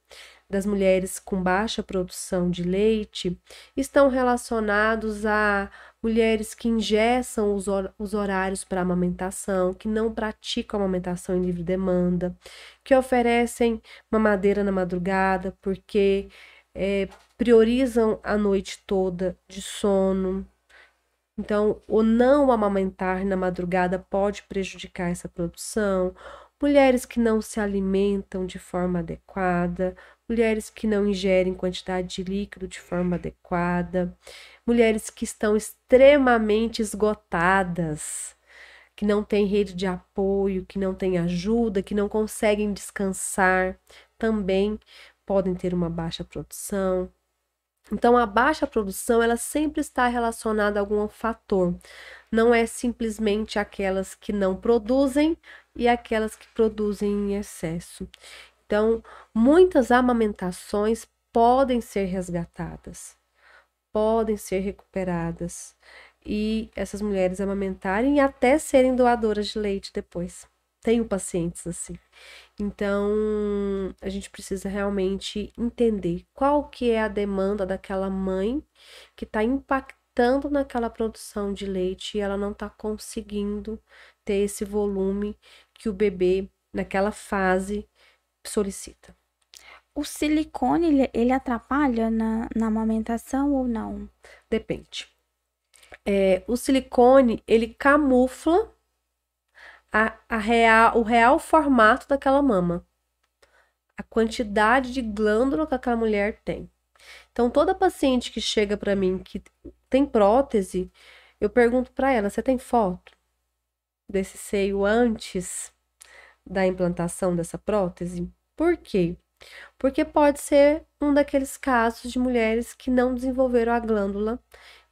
das mulheres com baixa produção de leite estão relacionados a mulheres que ingessam os, hor os horários para amamentação, que não praticam amamentação em livre demanda, que oferecem mamadeira na madrugada porque é, priorizam a noite toda de sono. Então, o não amamentar na madrugada pode prejudicar essa produção. Mulheres que não se alimentam de forma adequada, mulheres que não ingerem quantidade de líquido de forma adequada, mulheres que estão extremamente esgotadas, que não têm rede de apoio, que não têm ajuda, que não conseguem descansar, também podem ter uma baixa produção. Então, a baixa produção, ela sempre está relacionada a algum fator. Não é simplesmente aquelas que não produzem e aquelas que produzem em excesso. Então, muitas amamentações podem ser resgatadas podem ser recuperadas e essas mulheres amamentarem e até serem doadoras de leite depois. Tenho pacientes assim. Então, a gente precisa realmente entender qual que é a demanda daquela mãe que está impactando naquela produção de leite e ela não está conseguindo ter esse volume que o bebê, naquela fase, solicita. O silicone, ele, ele atrapalha na, na amamentação ou não? Depende. É, o silicone, ele camufla a, a real, o real formato daquela mama. A quantidade de glândula que aquela mulher tem. Então, toda paciente que chega para mim que tem prótese, eu pergunto para ela: você tem foto desse seio antes da implantação dessa prótese? Por quê? Porque pode ser um daqueles casos de mulheres que não desenvolveram a glândula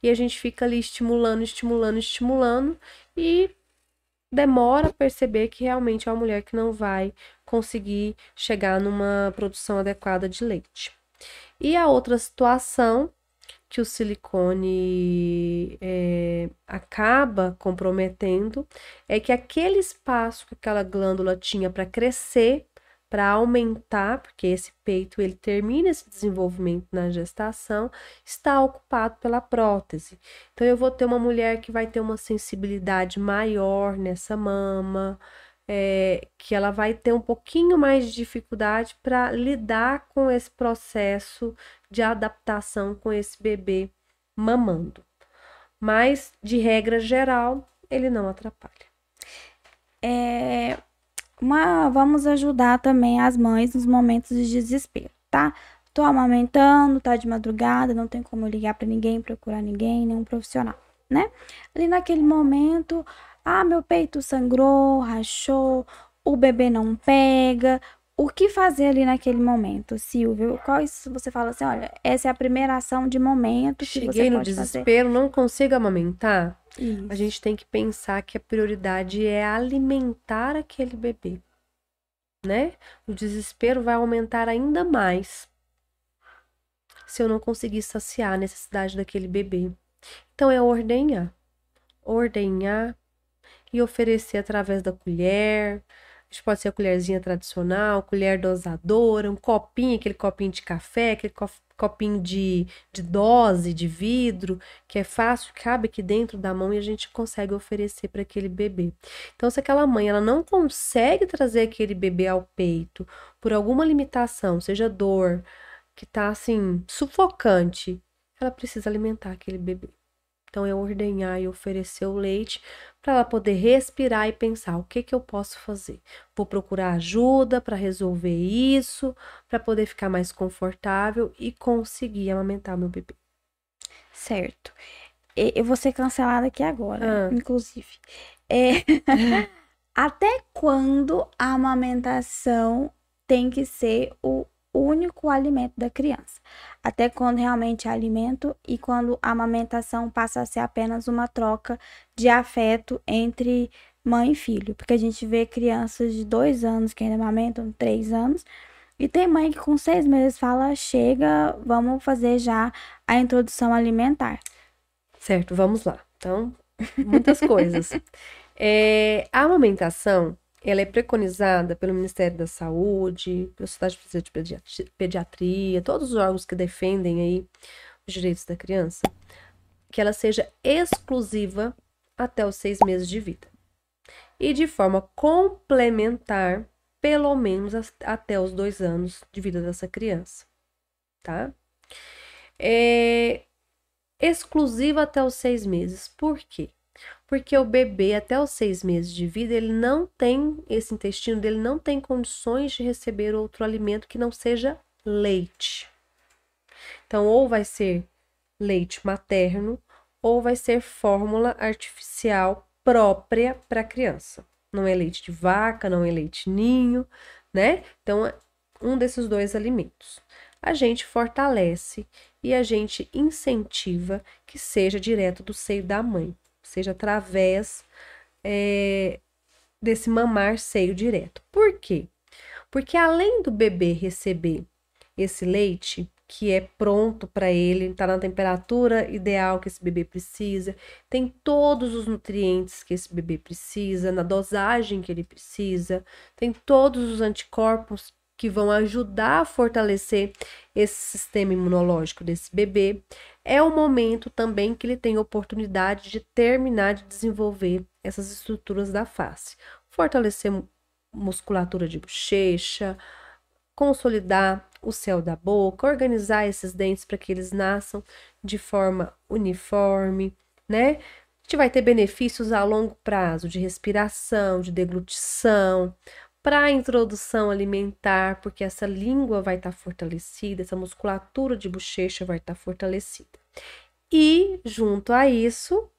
e a gente fica ali estimulando, estimulando, estimulando e demora a perceber que realmente é uma mulher que não vai conseguir chegar numa produção adequada de leite. E a outra situação que o silicone é, acaba comprometendo é que aquele espaço que aquela glândula tinha para crescer para aumentar, porque esse peito ele termina esse desenvolvimento na gestação, está ocupado pela prótese. Então eu vou ter uma mulher que vai ter uma sensibilidade maior nessa mama, é, que ela vai ter um pouquinho mais de dificuldade para lidar com esse processo de adaptação com esse bebê mamando. Mas, de regra geral, ele não atrapalha. É, uma, vamos ajudar também as mães nos momentos de desespero, tá? Tô amamentando, tá de madrugada, não tem como ligar para ninguém, procurar ninguém, nenhum profissional, né? Ali naquele momento, Ah, meu peito sangrou, rachou, o bebê não pega. O que fazer ali naquele momento, Silvio? Quais você fala assim, olha, essa é a primeira ação de momento que Cheguei no desespero, não consigo amamentar. fazer? A gente tem que pensar que a prioridade é alimentar aquele bebê, né? O desespero vai aumentar ainda mais se eu não conseguir saciar a necessidade daquele bebê. Então é ordenhar, ordenhar e oferecer através da colher. Gente pode ser a colherzinha tradicional, colher dosadora, um copinho, aquele copinho de café, aquele co- copinho de, de dose, de vidro, que é fácil, cabe aqui dentro da mão e a gente consegue oferecer para aquele bebê. Então, se aquela mãe ela não consegue trazer aquele bebê ao peito por alguma limitação, seja dor, que tá assim, sufocante, ela precisa alimentar aquele bebê. Então, é ordenhar e oferecer o leite para ela poder respirar e pensar o que que eu posso fazer. Vou procurar ajuda para resolver isso, para poder ficar mais confortável e conseguir amamentar meu bebê. Certo. E- Eu vou ser cancelada aqui agora, Ah. inclusive. É, <laughs> Até quando a amamentação tem que ser o único alimento da criança? Até quando realmente é alimento e quando a amamentação passa a ser apenas uma troca de afeto entre mãe e filho? Porque a gente vê crianças de dois anos que ainda amamentam, três anos, e tem mãe que com seis meses fala: chega, vamos fazer já a introdução alimentar. Certo, vamos lá. Então, muitas coisas. <laughs> É, a amamentação, ela é preconizada pelo Ministério da Saúde, pela Sociedade de Pediatri- Pediatria, todos os órgãos que defendem aí os direitos da criança, que ela seja exclusiva até os seis meses de vida. E de forma complementar, pelo menos até os dois anos de vida dessa criança, tá? É, exclusiva até os seis meses. Por quê? Porque o bebê, até os seis meses de vida, ele não tem, esse intestino dele não tem condições de receber outro alimento que não seja leite. Então, ou vai ser leite materno, ou vai ser fórmula artificial própria para a criança. Não é leite de vaca, não é leite ninho, né? Então, um desses dois alimentos. A gente fortalece e a gente incentiva que seja direto do seio da mãe, seja através é, desse mamar seio direto. Por quê? Porque além do bebê receber esse leite, que é pronto para ele, está na temperatura ideal que esse bebê precisa, tem todos os nutrientes que esse bebê precisa, na dosagem que ele precisa, tem todos os anticorpos que vão ajudar a fortalecer esse sistema imunológico desse bebê, é o momento também que ele tem oportunidade de terminar de desenvolver essas estruturas da face, fortalecer mu- musculatura de bochecha, consolidar o céu da boca, organizar esses dentes para que eles nasçam de forma uniforme, né? A gente vai ter benefícios a longo prazo de respiração, de deglutição, para a introdução alimentar, porque essa língua vai estar fortalecida, essa musculatura de bochecha vai estar fortalecida. E, junto a isso,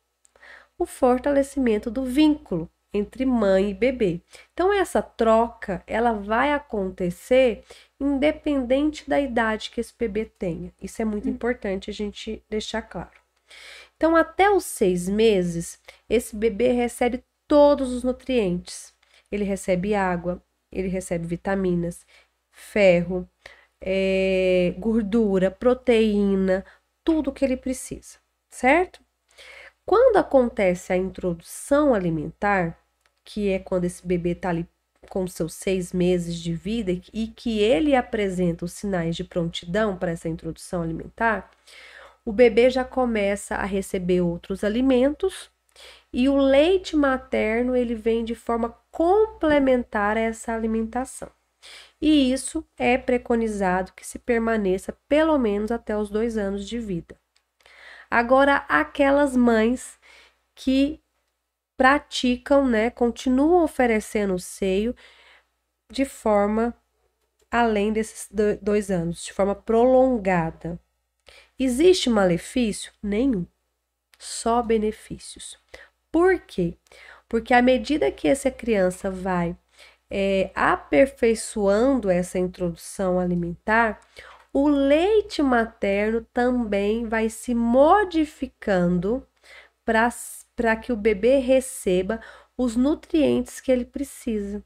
o fortalecimento do vínculo entre mãe e bebê. Então, essa troca, ela vai acontecer independente da idade que esse bebê tenha. Isso é muito importante a gente deixar claro. Então, até os seis meses, esse bebê recebe todos os nutrientes. Ele recebe água, ele recebe vitaminas, ferro, eh, gordura, proteína, tudo que ele precisa, certo? Quando acontece a introdução alimentar, que é quando esse bebê está ali com seus seis meses de vida e que ele apresenta os sinais de prontidão para essa introdução alimentar, o bebê já começa a receber outros alimentos e o leite materno ele vem de forma complementar a essa alimentação. E isso é preconizado que se permaneça pelo menos até os dois anos de vida. Agora, aquelas mães que praticam, né, continuam oferecendo o seio de forma além desses do- dois anos, de forma prolongada. Existe malefício? Nenhum. Só benefícios. Por quê? Porque à medida que essa criança vai é, aperfeiçoando essa introdução alimentar, o leite materno também vai se modificando para que o bebê receba os nutrientes que ele precisa.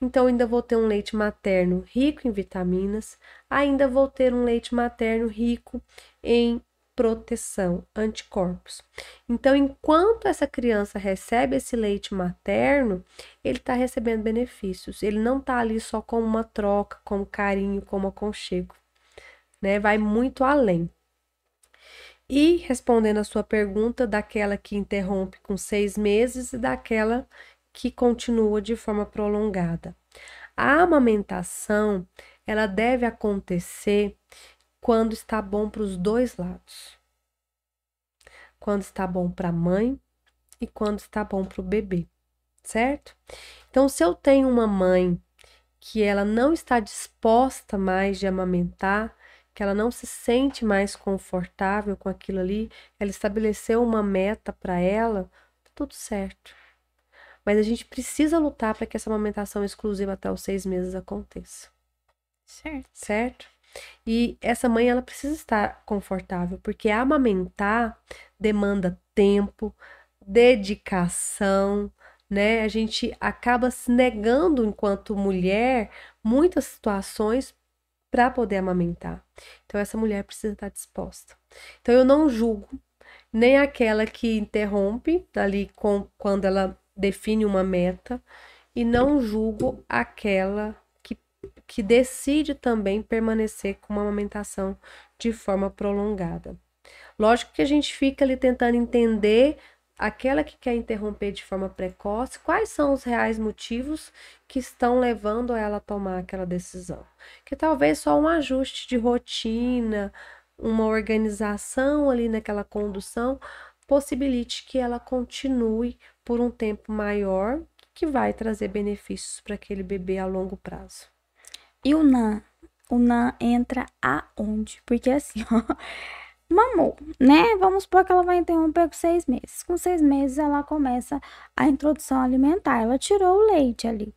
Então, ainda vou ter um leite materno rico em vitaminas, ainda vou ter um leite materno rico em proteção, anticorpos. Então, enquanto essa criança recebe esse leite materno, ele está recebendo benefícios. Ele não está ali só como uma troca, como carinho, como aconchego. Né? Vai muito além. E respondendo a sua pergunta, daquela que interrompe com seis meses e daquela que continua de forma prolongada. A amamentação, ela deve acontecer quando está bom para os dois lados. Quando está bom para a mãe e quando está bom para o bebê, certo? Então, se eu tenho uma mãe que ela não está disposta mais de amamentar, que ela não se sente mais confortável com aquilo ali, ela estabeleceu uma meta para ela, tá tudo certo. Mas a gente precisa lutar para que essa amamentação exclusiva até os seis meses aconteça. Certo. Certo? E essa mãe, ela precisa estar confortável, porque amamentar demanda tempo, dedicação, né? A gente acaba se negando, enquanto mulher, muitas situações para poder amamentar. Então, essa mulher precisa estar disposta. Então, eu não julgo nem aquela que interrompe ali com, quando ela define uma meta e não julgo aquela que, decide também permanecer com uma amamentação de forma prolongada. Lógico que a gente fica ali tentando entender aquela que quer interromper de forma precoce, quais são os reais motivos que estão levando ela a tomar aquela decisão. Que talvez só um ajuste de rotina, uma organização ali naquela condução possibilite que ela continue por um tempo maior, que vai trazer benefícios para aquele bebê a longo prazo. E o NAN? O NAN entra aonde? Porque assim, <laughs> ó, mamou, né? Vamos supor que ela vai interromper com seis meses. Com seis meses, ela começa a introdução alimentar. Ela tirou o leite ali.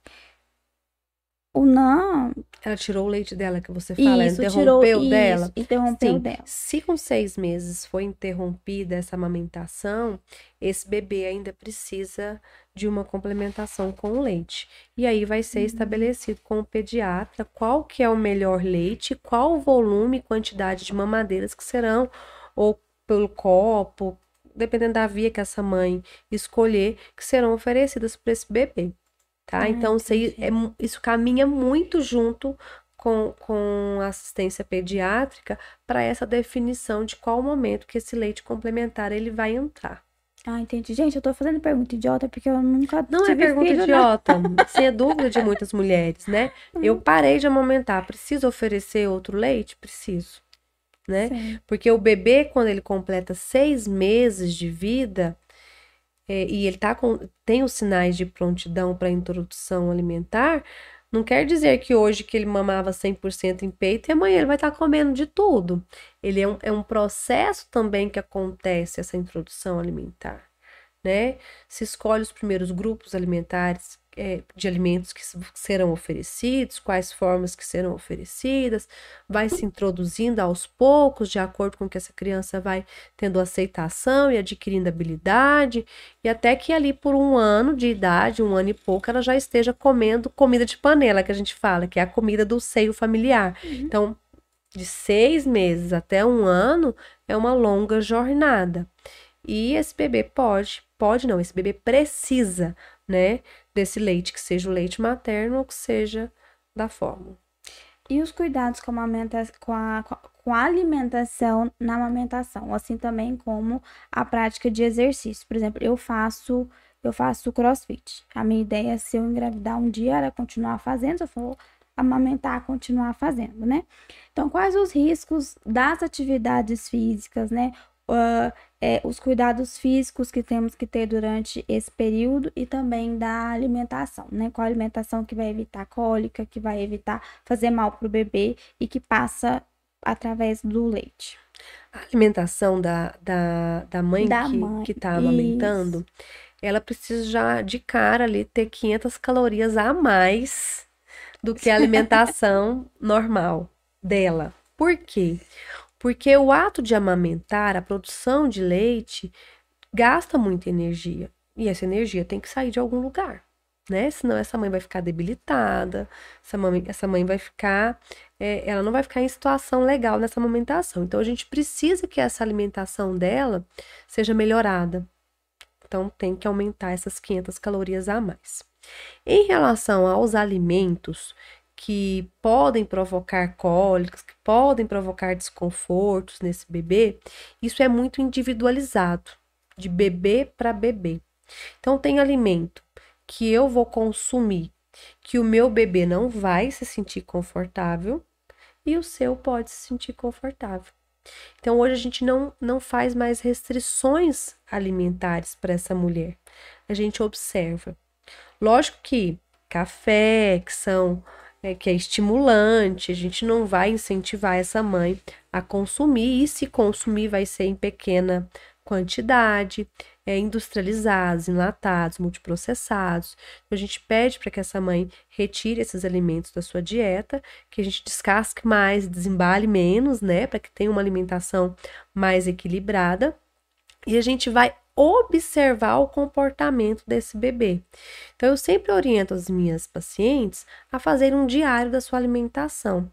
O não. Ela tirou o leite dela, que você fala, isso, interrompeu tirou, dela. Isso, interrompeu Sim, dela. Se com seis meses foi interrompida essa amamentação, esse bebê ainda precisa de uma complementação com o leite. E aí vai ser uhum. estabelecido com o pediatra qual que é o melhor leite, qual o volume e quantidade de mamadeiras que serão, ou pelo copo, dependendo da via que essa mãe escolher, que serão oferecidas para esse bebê tá? Ah, então, isso, aí, é, isso caminha muito junto com, com assistência pediátrica para essa definição de qual momento que esse leite complementar ele vai entrar. Ah, entendi. Gente, eu tô fazendo pergunta idiota porque eu nunca Não é pergunta filho, né? idiota. <laughs> Né? Sem dúvida de muitas mulheres, né? Eu parei de amamentar. Preciso oferecer outro leite? Preciso. Né? Sim. Porque o bebê, quando ele completa seis meses de vida, é, e ele tá com, tem os sinais de prontidão para introdução alimentar, não quer dizer que hoje que ele mamava 100% em peito e amanhã ele vai estar tá comendo de tudo. Ele é um, é um processo também que acontece essa introdução alimentar, né? Se escolhe os primeiros grupos alimentares é, de alimentos que serão oferecidos, quais formas que serão oferecidas, vai se introduzindo aos poucos, de acordo com que essa criança vai tendo aceitação e adquirindo habilidade, e até que ali por um ano de idade, um ano e pouco, ela já esteja comendo comida de panela, que a gente fala, que é a comida do seio familiar. Uhum. Então, de seis meses até um ano é uma longa jornada. E esse bebê pode, pode não, esse bebê precisa, né, desse leite, que seja o leite materno ou que seja da fórmula. E os cuidados com a, com a, com a alimentação na amamentação, assim também como a prática de exercício. Por exemplo, eu faço eu faço crossfit. A minha ideia, é, se eu engravidar um dia, era continuar fazendo, se eu for amamentar, continuar fazendo, né? Então, quais os riscos das atividades físicas, né? Uh, é, os cuidados físicos que temos que ter durante esse período e também da alimentação, né? Qual alimentação que vai evitar cólica, que vai evitar fazer mal para o bebê e que passa através do leite. A alimentação da, da, da mãe Da que, mãe, que tá amamentando, ela precisa já de cara ali ter 500 calorias a mais do que a alimentação <laughs> normal dela. Por quê? Porque o ato de amamentar, a produção de leite, gasta muita energia. E essa energia tem que sair de algum lugar, né? Senão essa mãe vai ficar debilitada, essa mãe, essa mãe vai ficar, é, ela não vai ficar em situação legal nessa amamentação. Então a gente precisa que essa alimentação dela seja melhorada. Então tem que aumentar essas 500 calorias a mais. Em relação aos alimentos que podem provocar cólicas, que podem provocar desconfortos nesse bebê, isso é muito individualizado, de bebê para bebê. Então, tem alimento que eu vou consumir que o meu bebê não vai se sentir confortável e o seu pode se sentir confortável. Então, hoje a gente não, não faz mais restrições alimentares para essa mulher. A gente observa. Lógico que café, que são é, que é estimulante, a gente não vai incentivar essa mãe a consumir, e se consumir vai ser em pequena quantidade, é, industrializados, enlatados, multiprocessados. Então, a gente pede para que essa mãe retire esses alimentos da sua dieta, que a gente descasque mais, desembale menos, né, para que tenha uma alimentação mais equilibrada. E a gente vai observar o comportamento desse bebê. Então, eu sempre oriento as minhas pacientes a fazer um diário da sua alimentação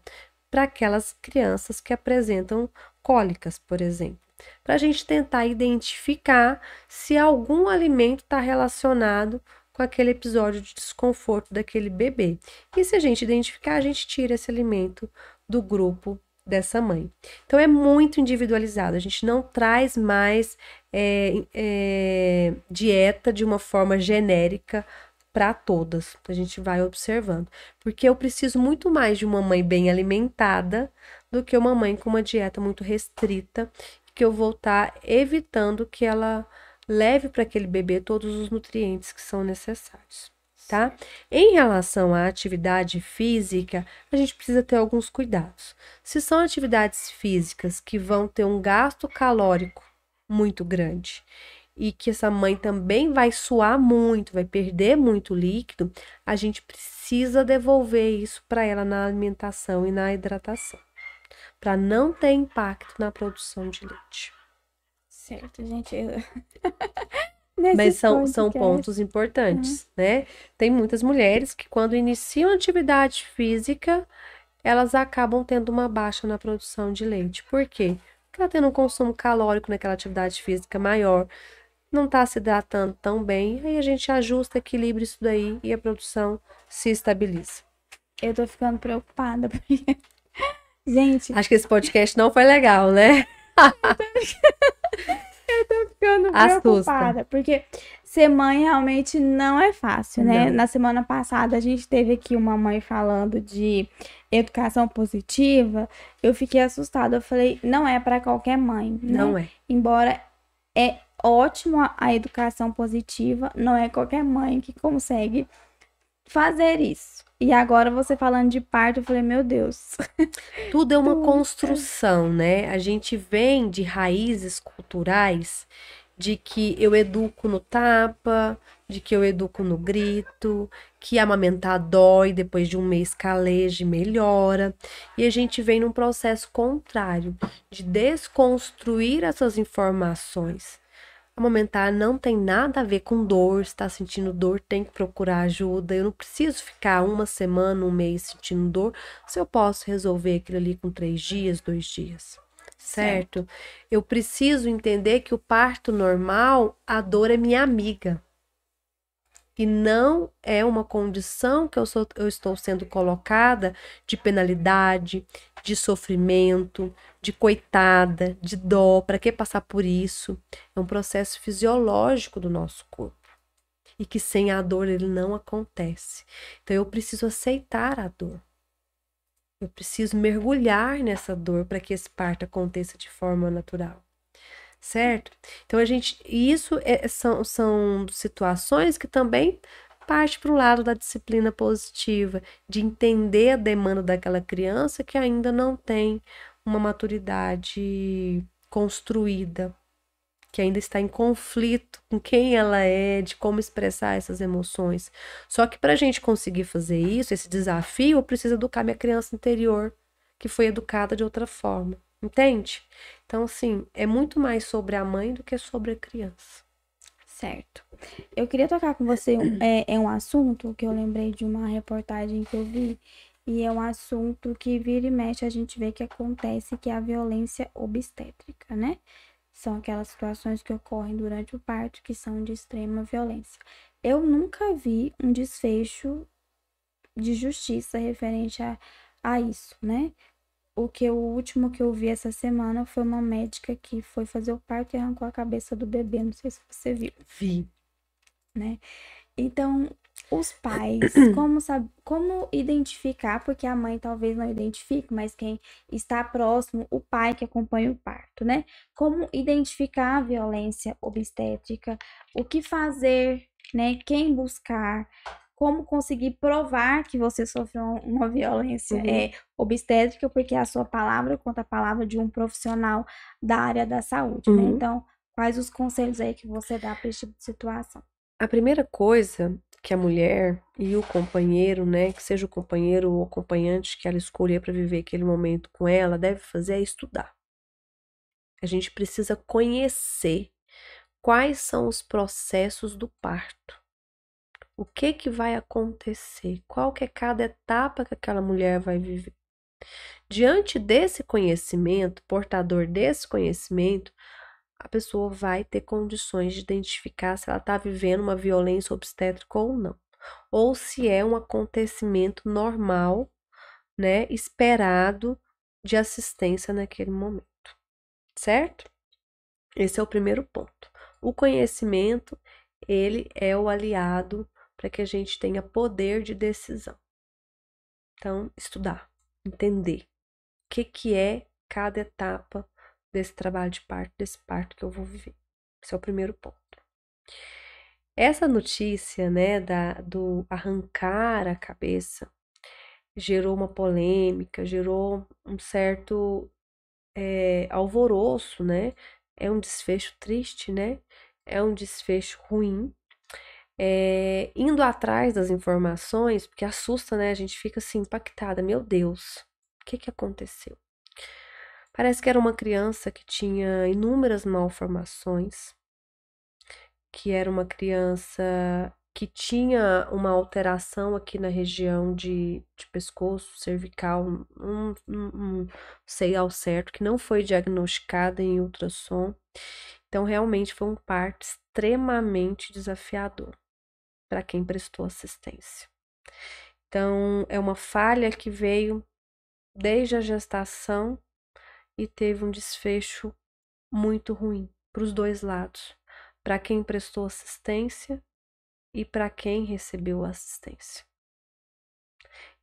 para aquelas crianças que apresentam cólicas, por exemplo para a gente tentar identificar se algum alimento está relacionado com aquele episódio de desconforto daquele bebê. E se a gente identificar, a gente tira esse alimento do grupo dessa mãe. Então é muito individualizado, a gente não traz mais é, é, dieta de uma forma genérica para todas. A gente vai observando. Porque eu preciso muito mais de uma mãe bem alimentada do que uma mãe com uma dieta muito restrita que eu vou estar tá evitando que ela leve para aquele bebê todos os nutrientes que são necessários, tá? Em relação à atividade física, a gente precisa ter alguns cuidados. Se são atividades físicas que vão ter um gasto calórico muito grande e que essa mãe também vai suar muito, vai perder muito líquido, a gente precisa devolver isso para ela na alimentação e na hidratação para não ter impacto na produção de leite. Certo, gente. <laughs> Eu... Mas são, são pontos importantes, uhum. né? Tem muitas mulheres que, quando iniciam atividade física, elas acabam tendo uma baixa na produção de leite. Por quê? Porque ela tendo um consumo calórico naquela atividade física maior, não está se hidratando tão bem, aí a gente ajusta, equilibra isso daí e a produção se estabiliza. Eu tô ficando preocupada, <laughs> porque Gente. Acho que esse podcast não foi legal, né? <laughs> <laughs> tô ficando preocupada. Assusta. Porque ser mãe realmente não é fácil, né? Não. Na semana passada a gente teve aqui uma mãe falando de educação positiva. Eu fiquei assustada. Eu falei, não é para qualquer mãe. Né? Não é. Embora é ótimo a educação positiva, não é qualquer mãe que consegue fazer isso. E agora você falando de parto, eu falei, meu Deus. <laughs> Tudo é uma construção, né? A gente vem de raízes culturais de que eu educo no tapa, de que eu educo no grito, que amamentar dói, depois de um mês caleja e melhora. E a gente vem num processo contrário, de desconstruir essas informações Amamentar não tem nada a ver com dor, está sentindo dor, tem que procurar ajuda. Eu não preciso ficar uma semana, um mês sentindo dor, se eu posso resolver aquilo ali com três dias, dois dias. Certo? certo? Eu preciso entender que o parto normal, a dor é minha amiga e não é uma condição que eu, sou, eu estou sendo colocada de penalidade, de sofrimento, de coitada, de dó. Para que passar por isso? É um processo fisiológico do nosso corpo e que sem a dor ele não acontece. Então eu preciso aceitar a dor. Eu preciso mergulhar nessa dor para que esse parto aconteça de forma natural certo? Então a gente, isso é, são, são situações que também parte para o lado da disciplina positiva, de entender a demanda daquela criança que ainda não tem uma maturidade construída, que ainda está em conflito com quem ela é, de como expressar essas emoções. Só que para a gente conseguir fazer isso, esse desafio, eu preciso educar minha criança interior, que foi educada de outra forma. Entende? Então, assim, é muito mais sobre a mãe do que sobre a criança. Certo. Eu queria tocar com você é, é um assunto que eu lembrei de uma reportagem que eu vi e é um assunto que vira e mexe a gente vê que acontece, que é a violência obstétrica, né? São aquelas situações que ocorrem durante o parto que são de extrema violência. Eu nunca vi um desfecho de justiça referente a, a isso, né? O que o último que eu vi essa semana foi uma médica que foi fazer o parto e arrancou a cabeça do bebê, não sei se você viu. Vi. Né? Então, os <clears throat> pais, como, sabe, como identificar, porque a mãe talvez não identifique, mas quem está próximo, o pai que acompanha o parto, né? Como identificar a violência obstétrica, o que fazer, né? Quem buscar, como conseguir provar que você sofreu uma violência uhum. é, obstétrica, porque a sua palavra conta a palavra de um profissional da área da saúde, né? uhum. né? Então, quais os conselhos aí que você dá para esse tipo de situação? A primeira coisa que a mulher e o companheiro, né, que seja o companheiro ou acompanhante que ela escolher para viver aquele momento com ela, deve fazer é estudar. A gente precisa conhecer quais são os processos do parto. O que que vai acontecer? Qual que é cada etapa que aquela mulher vai viver? Diante desse conhecimento, portador desse conhecimento, a pessoa vai ter condições de identificar se ela está vivendo uma violência obstétrica ou não, ou se é um acontecimento normal, né, esperado de assistência naquele momento, certo? Esse é o primeiro ponto. O conhecimento, ele é o aliado para que a gente tenha poder de decisão. Então, estudar, entender o que, que é cada etapa desse trabalho de parto, desse parto que eu vou viver. Esse é o primeiro ponto. Essa notícia, né, da, do arrancar a cabeça, gerou uma polêmica, gerou um certo é, alvoroço, né? É um desfecho triste, né? É um desfecho ruim. É, indo atrás das informações, porque assusta, né? A gente fica assim impactada. Meu Deus, o que que aconteceu? Parece que era uma criança que tinha inúmeras malformações, que era uma criança que tinha uma alteração aqui na região de, de pescoço, cervical, não, não sei ao certo, que não foi diagnosticada em ultrassom. Então, realmente foi um parto extremamente desafiador para quem prestou assistência. Então, é uma falha que veio desde a gestação e teve um desfecho muito ruim para os dois lados, para quem prestou assistência e para quem recebeu assistência.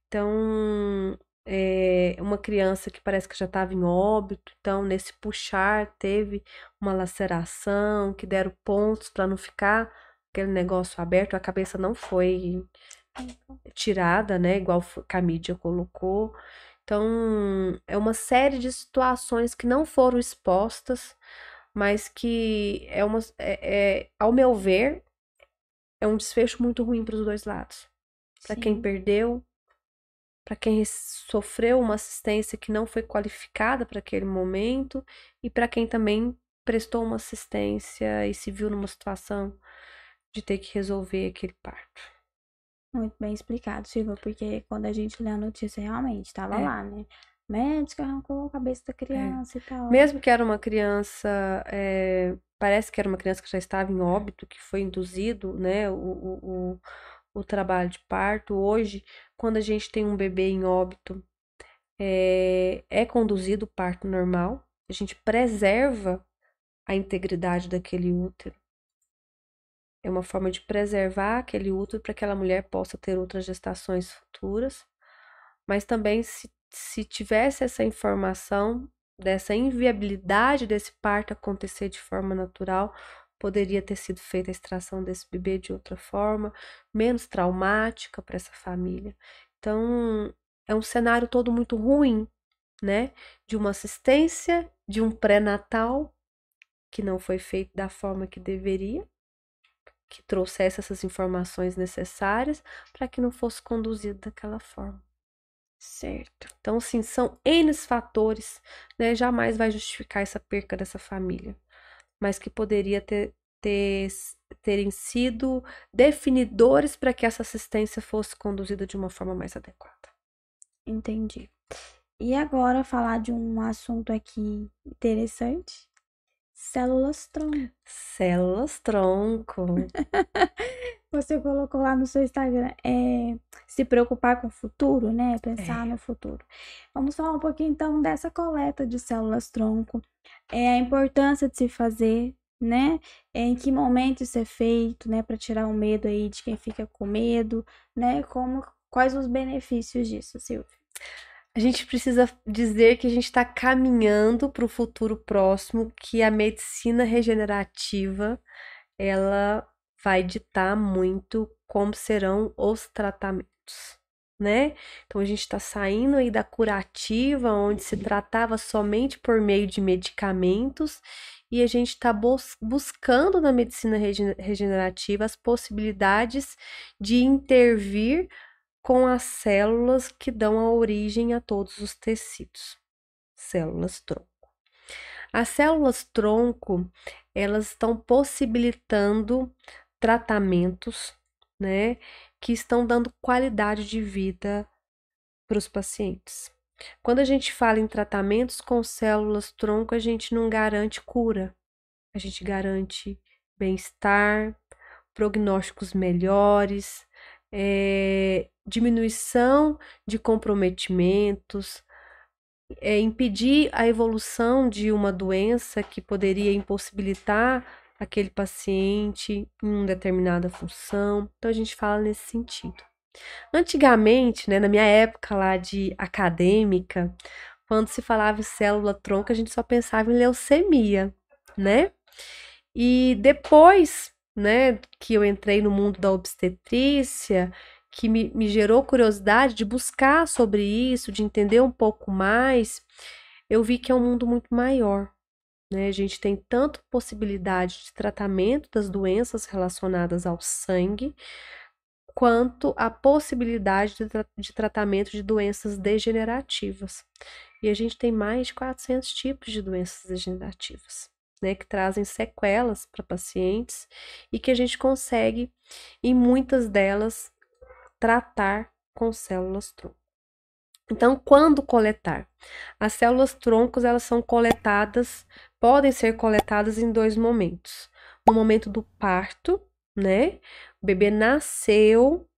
Então, é uma criança que parece que já estava em óbito, então nesse puxar teve uma laceração, que deram pontos para não ficar aquele negócio aberto, a cabeça não foi tirada, né, igual a mídia colocou. Então, é uma série de situações que não foram expostas, mas que é uma, é, é ao meu ver, é um desfecho muito ruim para os dois lados. Para quem perdeu, para quem sofreu uma assistência que não foi qualificada para aquele momento e para quem também prestou uma assistência e se viu numa situação de ter que resolver aquele parto. Muito bem explicado, Silva, porque quando a gente lê a notícia, realmente estava é. lá, né? Médica arrancou a cabeça da é. criança é. e tal. Mesmo que era uma criança, é, parece que era uma criança que já estava em óbito, que foi induzido, né, o, o, o, o trabalho de parto. Hoje, quando a gente tem um bebê em óbito, é, é conduzido o parto normal, a gente preserva a integridade daquele útero. É uma forma de preservar aquele útero para que aquela mulher possa ter outras gestações futuras. Mas também, se, se tivesse essa informação dessa inviabilidade desse parto acontecer de forma natural, poderia ter sido feita a extração desse bebê de outra forma, menos traumática para essa família. Então, é um cenário todo muito ruim né? De uma assistência, de um pré-natal que não foi feito da forma que deveria, que trouxesse essas informações necessárias para que não fosse conduzido daquela forma. Certo. Então, sim, são N fatores, né? Jamais vai justificar essa perca dessa família, mas que poderia ter, ter terem sido definidores para que essa assistência fosse conduzida de uma forma mais adequada. Entendi. E agora falar de um assunto aqui interessante, Células tronco. Células tronco. <laughs> Você colocou lá no seu Instagram, é, se preocupar com o futuro, né? Pensar é. no futuro. Vamos falar um pouquinho então dessa coleta de células tronco, é a importância de se fazer, né? É, em que momento isso é feito, né? Para tirar o medo aí de quem fica com medo, né? Como, quais os benefícios disso, Silvia? A gente precisa dizer que a gente está caminhando para o futuro próximo, que a medicina regenerativa ela vai ditar muito como serão os tratamentos, né? Então a gente está saindo aí da curativa, onde se tratava somente por meio de medicamentos, e a gente está bus buscando na medicina regenerativa as possibilidades de intervir com as células que dão a origem a todos os tecidos, células tronco. As células tronco, elas estão possibilitando tratamentos, né, que estão dando qualidade de vida para os pacientes. Quando a gente fala em tratamentos com células tronco, a gente não garante cura, a gente garante bem-estar, prognósticos melhores, é, diminuição de comprometimentos, é, impedir a evolução de uma doença que poderia impossibilitar aquele paciente em uma determinada função. Então a gente fala nesse sentido. Antigamente, né, na minha época lá de acadêmica, quando se falava em célula tronco, a gente só pensava em leucemia, né? E depois, né, que eu entrei no mundo da obstetrícia, que me, me gerou curiosidade de buscar sobre isso, de entender um pouco mais, eu vi que é um mundo muito maior. Né? A gente tem tanto possibilidade de tratamento das doenças relacionadas ao sangue, quanto a possibilidade de, tra de tratamento de doenças degenerativas. E a gente tem mais de 400 tipos de doenças degenerativas. Né, que trazem sequelas para pacientes e que a gente consegue, em muitas delas, tratar com células tronco. Então, quando coletar? As células troncos, elas são coletadas, podem ser coletadas em dois momentos. No momento do parto, né? O bebê nasceu,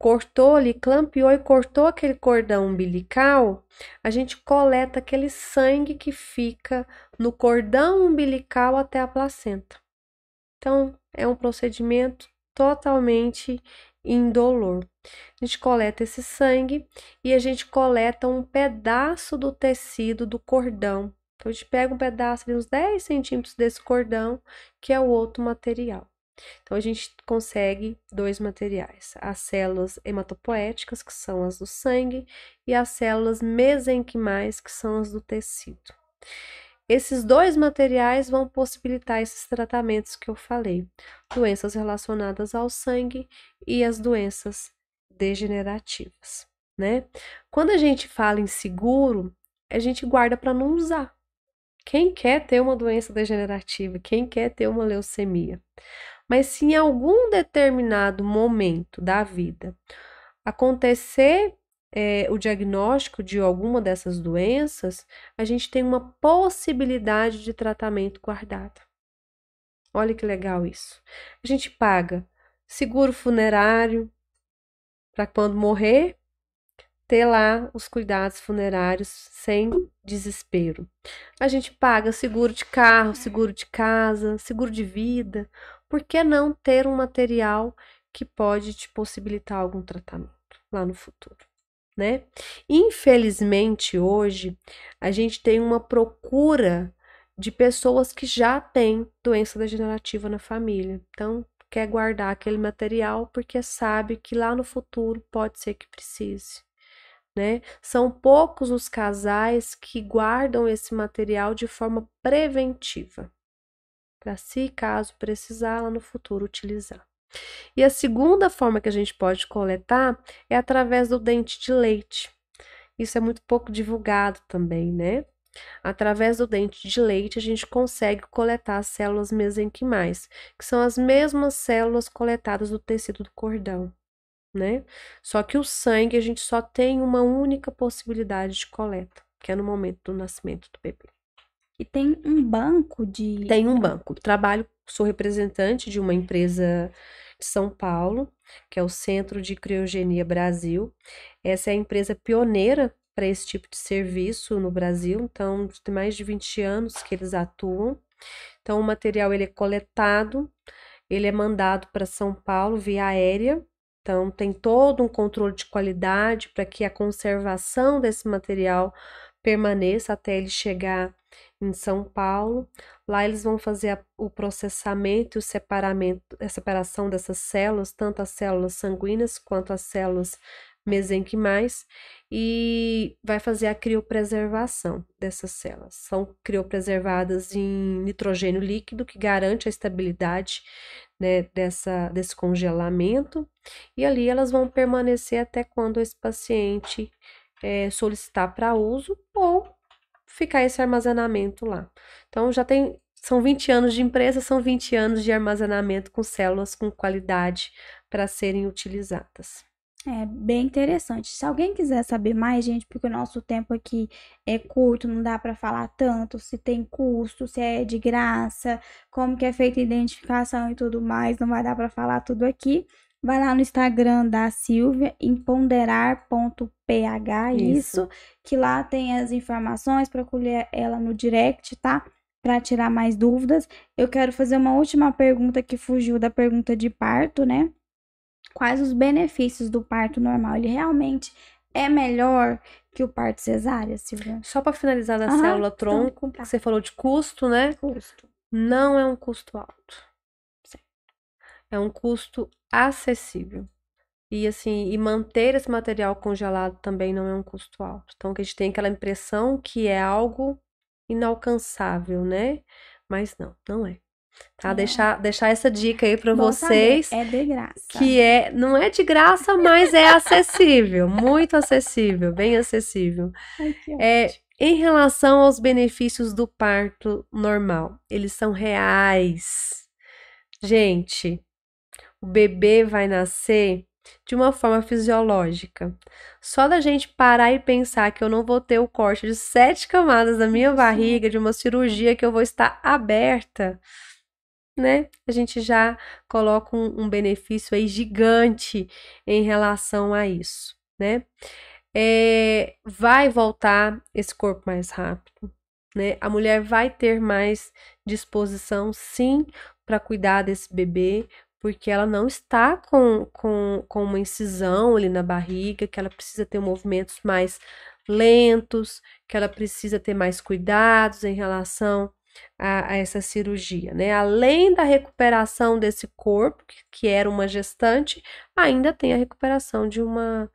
cortou ali, clampeou e cortou aquele cordão umbilical, a gente coleta aquele sangue que fica no cordão umbilical até a placenta. Então, é um procedimento totalmente indolor. A gente coleta esse sangue e a gente coleta um pedaço do tecido do cordão. Então, a gente pega um pedaço de uns 10 centímetros desse cordão, que é o outro material. Então, a gente consegue dois materiais: as células hematopoéticas, que são as do sangue, e as células mesenquimais, que são as do tecido. Esses dois materiais vão possibilitar esses tratamentos que eu falei: doenças relacionadas ao sangue e as doenças degenerativas, né? Quando a gente fala em seguro, a gente guarda para não usar. Quem quer ter uma doença degenerativa? Quem quer ter uma leucemia? Mas se em algum determinado momento da vida acontecer é, o diagnóstico de alguma dessas doenças, a gente tem uma possibilidade de tratamento guardado. Olha que legal isso. A gente paga seguro funerário para quando morrer ter lá os cuidados funerários sem desespero. A gente paga seguro de carro, seguro de casa, seguro de vida. Por que não ter um material que pode te possibilitar algum tratamento lá no futuro? né? Infelizmente, hoje, a gente tem uma procura de pessoas que já têm doença degenerativa na família. Então, quer guardar aquele material porque sabe que lá no futuro pode ser que precise. né? São poucos os casais que guardam esse material de forma preventiva, para se caso precisar lá no futuro utilizar. E a segunda forma que a gente pode coletar é através do dente de leite. Isso é muito pouco divulgado também, né? Através do dente de leite, a gente consegue coletar as células mesenquimais, que são as mesmas células coletadas do tecido do cordão, né? Só que o sangue a gente só tem uma única possibilidade de coleta, que é no momento do nascimento do bebê. E tem um banco de. Tem um banco. Trabalho, sou representante de uma empresa de São Paulo, que é o Centro de Criogenia Brasil. Essa é a empresa pioneira para esse tipo de serviço no Brasil, então tem mais de 20 anos que eles atuam. Então o material ele é coletado, ele é mandado para São Paulo via aérea. Então tem todo um controle de qualidade para que a conservação desse material permaneça até ele chegar em São Paulo. Lá eles vão fazer a, o processamento e o separamento, a separação dessas células, tanto as células sanguíneas quanto as células mesenquimais, e vai fazer a criopreservação dessas células. São criopreservadas em nitrogênio líquido, que garante a estabilidade né, dessa, desse congelamento, e ali elas vão permanecer até quando esse paciente é, solicitar para uso ou ficar esse armazenamento lá. Então já tem são 20 anos de empresa, são 20 anos de armazenamento com células com qualidade para serem utilizadas. É bem interessante. Se alguém quiser saber mais, gente, porque o nosso tempo aqui é curto, não dá para falar tanto, se tem custo, se é de graça, como que é feita a identificação e tudo mais, não vai dar para falar tudo aqui. Vai lá no Instagram da Silvia, empoderar.ph, isso. isso, que lá tem as informações, procure ela no direct, tá? Para tirar mais dúvidas. Eu quero fazer uma última pergunta que fugiu da pergunta de parto, né? Quais os benefícios do parto normal? Ele realmente é melhor que o parto cesárea, Silvia? Só para finalizar da célula então tronco, então, tá. você falou de custo, né? Custo. Não é um custo alto. É um custo acessível. E assim, e manter esse material congelado também não é um custo alto. Então, que a gente tem aquela impressão que é algo inalcançável, né? Mas não, não é. Tá? É. Deixar, deixar essa dica aí para vocês. Saber. É de graça. Que é, não é de graça, mas é acessível, muito acessível, bem acessível. Ai, é, em relação aos benefícios do parto normal, eles são reais. Gente, o bebê vai nascer de uma forma fisiológica. Só da gente parar e pensar que eu não vou ter o corte de sete camadas da minha barriga, de uma cirurgia que eu vou estar aberta, né? A gente já coloca um, um benefício aí gigante em relação a isso, né? É, vai voltar esse corpo mais rápido, né? A mulher vai ter mais disposição, sim, para cuidar desse bebê, porque ela não está com, com, com uma incisão ali na barriga, que ela precisa ter movimentos mais lentos, que ela precisa ter mais cuidados em relação a, a essa cirurgia, né? Além da recuperação desse corpo, que, que era uma gestante, ainda tem a recuperação de uma,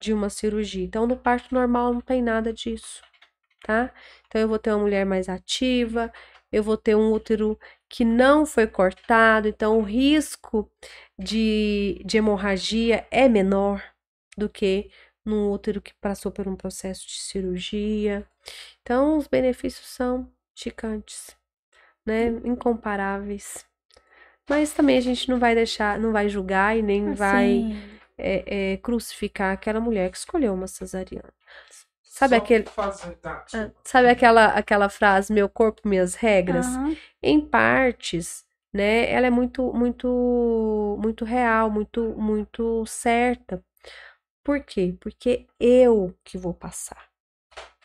de uma cirurgia. Então, no parto normal não tem nada disso, tá? Então, eu vou ter uma mulher mais ativa, eu vou ter um útero que não foi cortado, então o risco de, de hemorragia é menor do que num útero que passou por um processo de cirurgia. Então, os benefícios são gigantes, né? Incomparáveis. Mas também a gente não vai deixar, não vai julgar e nem assim. vai é, é, crucificar aquela mulher que escolheu uma cesariana. Sabe Só aquele. Fazer, tá, ah, sabe aquela, aquela frase, meu corpo, minhas regras? Uhum. Em partes, né? Ela é muito, muito, muito real, muito, muito certa. Por quê? Porque eu que vou passar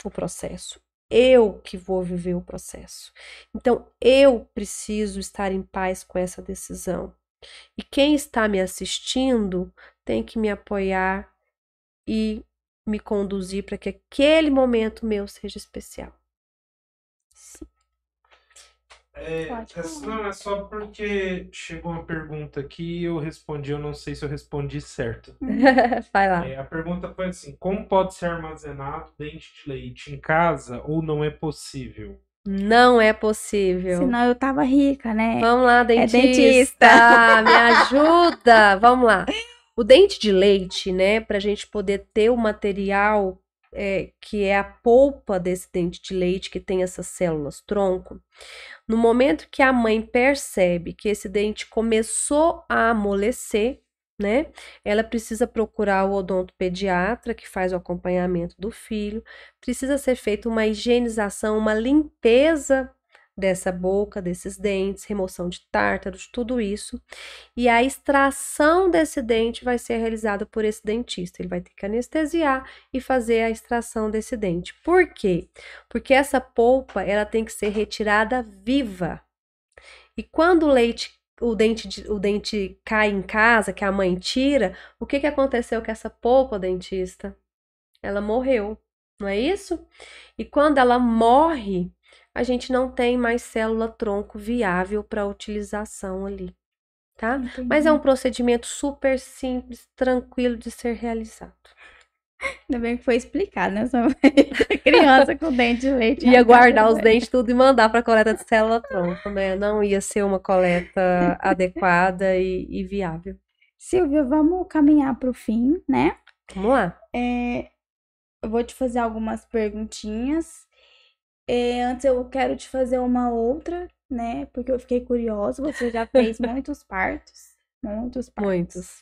o processo. Eu que vou viver o processo. Então, eu preciso estar em paz com essa decisão. E quem está me assistindo tem que me apoiar e me conduzir para que aquele momento meu seja especial. Sim. É, Pode é- falar. não, é só porque chegou uma pergunta aqui e eu respondi, eu não sei se eu respondi certo. <laughs> Vai lá. É, a pergunta foi assim: como pode ser armazenado dente de leite em casa ou não é possível? Não é possível. Senão eu tava rica, né? Vamos lá, dentista. dentista. Me ajuda. Vamos lá. <laughs> O dente de leite, né, para a gente poder ter o material é, que é a polpa desse dente de leite, que tem essas células tronco, no momento que a mãe percebe que esse dente começou a amolecer, né, ela precisa procurar o odontopediatra que faz o acompanhamento do filho, precisa ser feita uma higienização, uma limpeza dessa boca, desses dentes, remoção de tártaros, tudo isso. E a extração desse dente vai ser realizada por esse dentista. Ele vai ter que anestesiar e fazer a extração desse dente. Por quê? Porque essa polpa, ela tem que ser retirada viva. E quando o leite o dente, de- o dente cai em casa, que a mãe tira, o que, que aconteceu com essa polpa, dentista? Ela morreu, não é isso? E quando ela morre, a gente não tem mais célula tronco viável para utilização ali, tá? Mas é um procedimento super simples, tranquilo de ser realizado. Ainda bem que foi explicado, né? <laughs> Criança com dente de leite. <laughs> Ia guardar os dentes tudo e mandar para coleta de célula tronco, né? Não ia ser uma coleta adequada e, e viável. Silvia, vamos caminhar para o fim, né? Vamos lá. É, eu vou te fazer algumas perguntinhas. É, antes eu quero te fazer uma outra, né? Porque eu fiquei curiosa. Você já fez <laughs> muitos partos. Muitos partos. Muitos.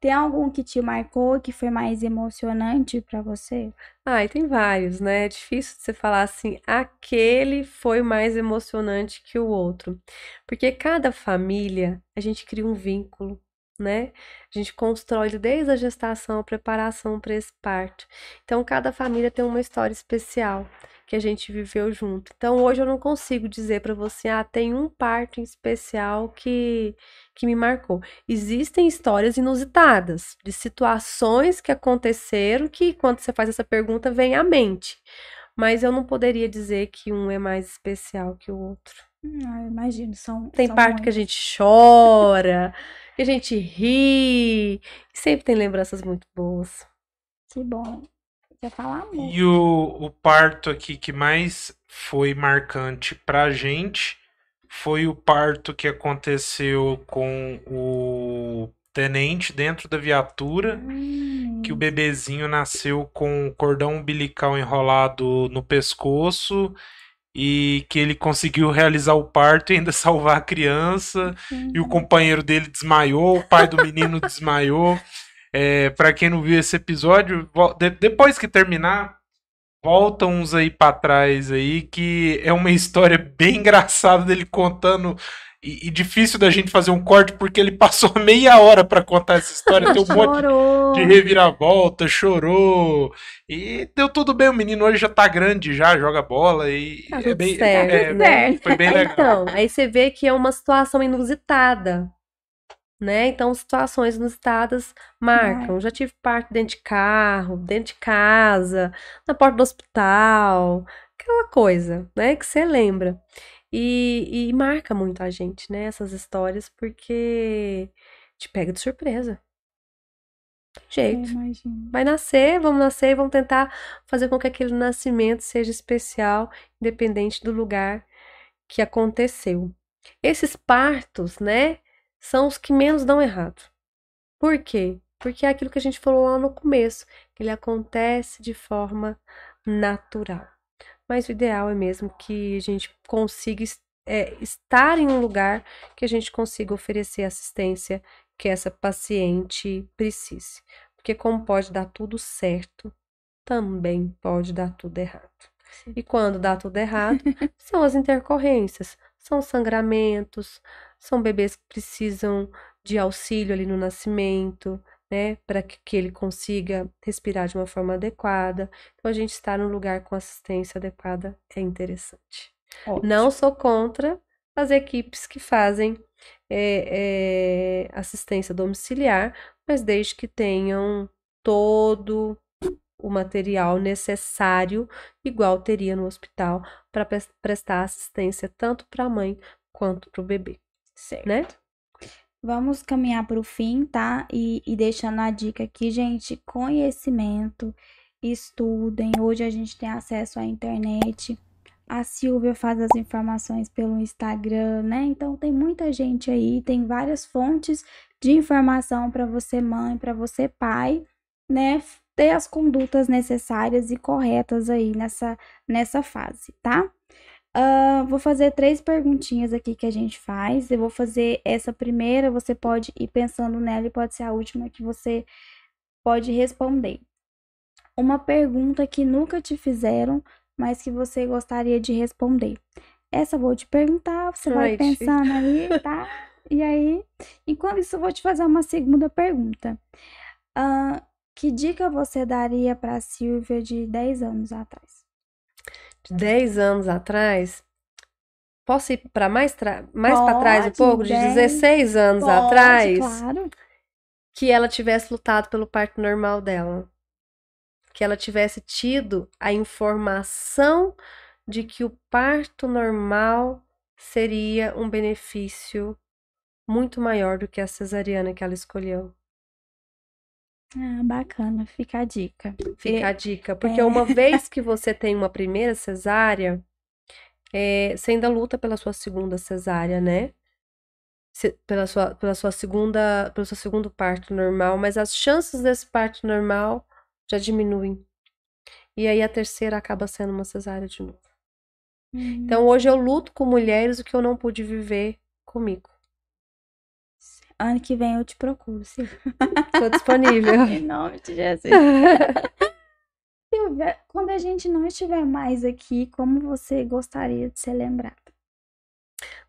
Tem algum que te marcou que foi mais emocionante para você? Ah, e tem vários, né? É difícil de você falar assim, aquele foi mais emocionante que o outro. Porque cada família, a gente cria um vínculo, né? A gente constrói desde a gestação, a preparação para esse parto. Então, cada família tem uma história especial que a gente viveu junto. Então, hoje eu não consigo dizer para você, ah, tem um parto em especial que que me marcou. Existem histórias inusitadas de situações que aconteceram que, quando você faz essa pergunta, vem à mente. Mas eu não poderia dizer que um é mais especial que o outro. Ah, eu imagino, são Tem são parte que a muitos. gente chora, que a gente ri, e sempre tem lembranças muito boas. Que bom. Você fala amor. E o, o parto aqui que mais foi marcante pra gente foi o parto que aconteceu com o tenente dentro da viatura, Hum, que o bebezinho nasceu com o cordão umbilical enrolado no pescoço e que ele conseguiu realizar o parto e ainda <laughs> salvar a criança. E o companheiro dele desmaiou, o pai do menino desmaiou. É, para quem não viu esse episódio, de- depois que terminar, volta uns aí pra trás aí, que é uma <laughs> história bem engraçada dele contando. E, e difícil da gente fazer um corte porque ele passou <laughs> meia hora pra contar essa história. Tem um monte Chorou. de reviravolta, chorou. E deu tudo bem. O menino hoje já tá grande, já joga bola. E Tá é bem, certo, é, né? foi bem <laughs> legal. Então, aí você vê que é uma situação inusitada, né? Então, situações inusitadas marcam. Já tive parto dentro de carro, dentro de casa, na porta do hospital, aquela coisa, né? Que você lembra. E, e marca muito a gente, né? Essas histórias, porque te pega de surpresa. Tem Eu Jeito. Vai nascer, vamos nascer e vamos tentar fazer com que aquele nascimento seja especial, independente do lugar que aconteceu. Esses partos, né, são os que menos dão errado. Por quê? Porque é aquilo que a gente falou lá no começo, que ele acontece de forma natural. Mas o ideal é mesmo que a gente consiga é, estar em um lugar que a gente consiga oferecer a assistência que essa paciente precise. Porque como pode dar tudo certo, também pode dar tudo errado. E quando dá tudo errado, são as intercorrências, são sangramentos, são bebês que precisam de auxílio ali no nascimento, né, para que, que ele consiga respirar de uma forma adequada. Então, a gente estar num lugar com assistência adequada é interessante. Ótimo. Não sou contra as equipes que fazem é, é, assistência domiciliar, mas desde que tenham todo o material necessário, igual teria no hospital, para prestar assistência tanto para a mãe quanto para o bebê. Certo. Né? Vamos caminhar para o fim, tá? E, e deixando a dica aqui, gente: conhecimento, estudem. Hoje a gente tem acesso à internet. A Silvia faz as informações pelo Instagram, né? Então tem muita gente aí, tem várias fontes de informação para você mãe, para você pai, né? Ter as condutas necessárias e corretas aí nessa nessa fase, tá? Uh, vou fazer três perguntinhas aqui que a gente faz. Eu vou fazer essa primeira, você pode ir pensando nela e pode ser a última que você pode responder. Uma pergunta que nunca te fizeram, mas que você gostaria de responder. Essa eu vou te perguntar, você vai pensando aí, <laughs> tá? E aí, enquanto isso, eu vou te fazer uma segunda pergunta. Uh, que dica você daria para Silvia de 10 anos atrás? De 10 anos atrás? Posso ir para mais, mais para trás um pouco? De 16 anos pode, atrás? Claro. Que ela tivesse lutado pelo parto normal dela que ela tivesse tido a informação de que o parto normal seria um benefício muito maior do que a cesariana que ela escolheu. Ah, bacana, fica a dica. Fica a dica, porque é. uma vez que <laughs> você tem uma primeira cesárea, é, você ainda luta pela sua segunda cesárea, né? pela sua, pela sua segunda, pelo seu segundo parto normal, mas as chances desse parto normal já diminuem. E aí a terceira acaba sendo uma cesárea de novo. Uhum. Então hoje eu luto com mulheres o que eu não pude viver comigo. Ano que vem eu te procuro, Silvia. Tô disponível. <laughs> em nome de Jesus. <laughs> Silvia, quando a gente não estiver mais aqui, como você gostaria de ser lembrada?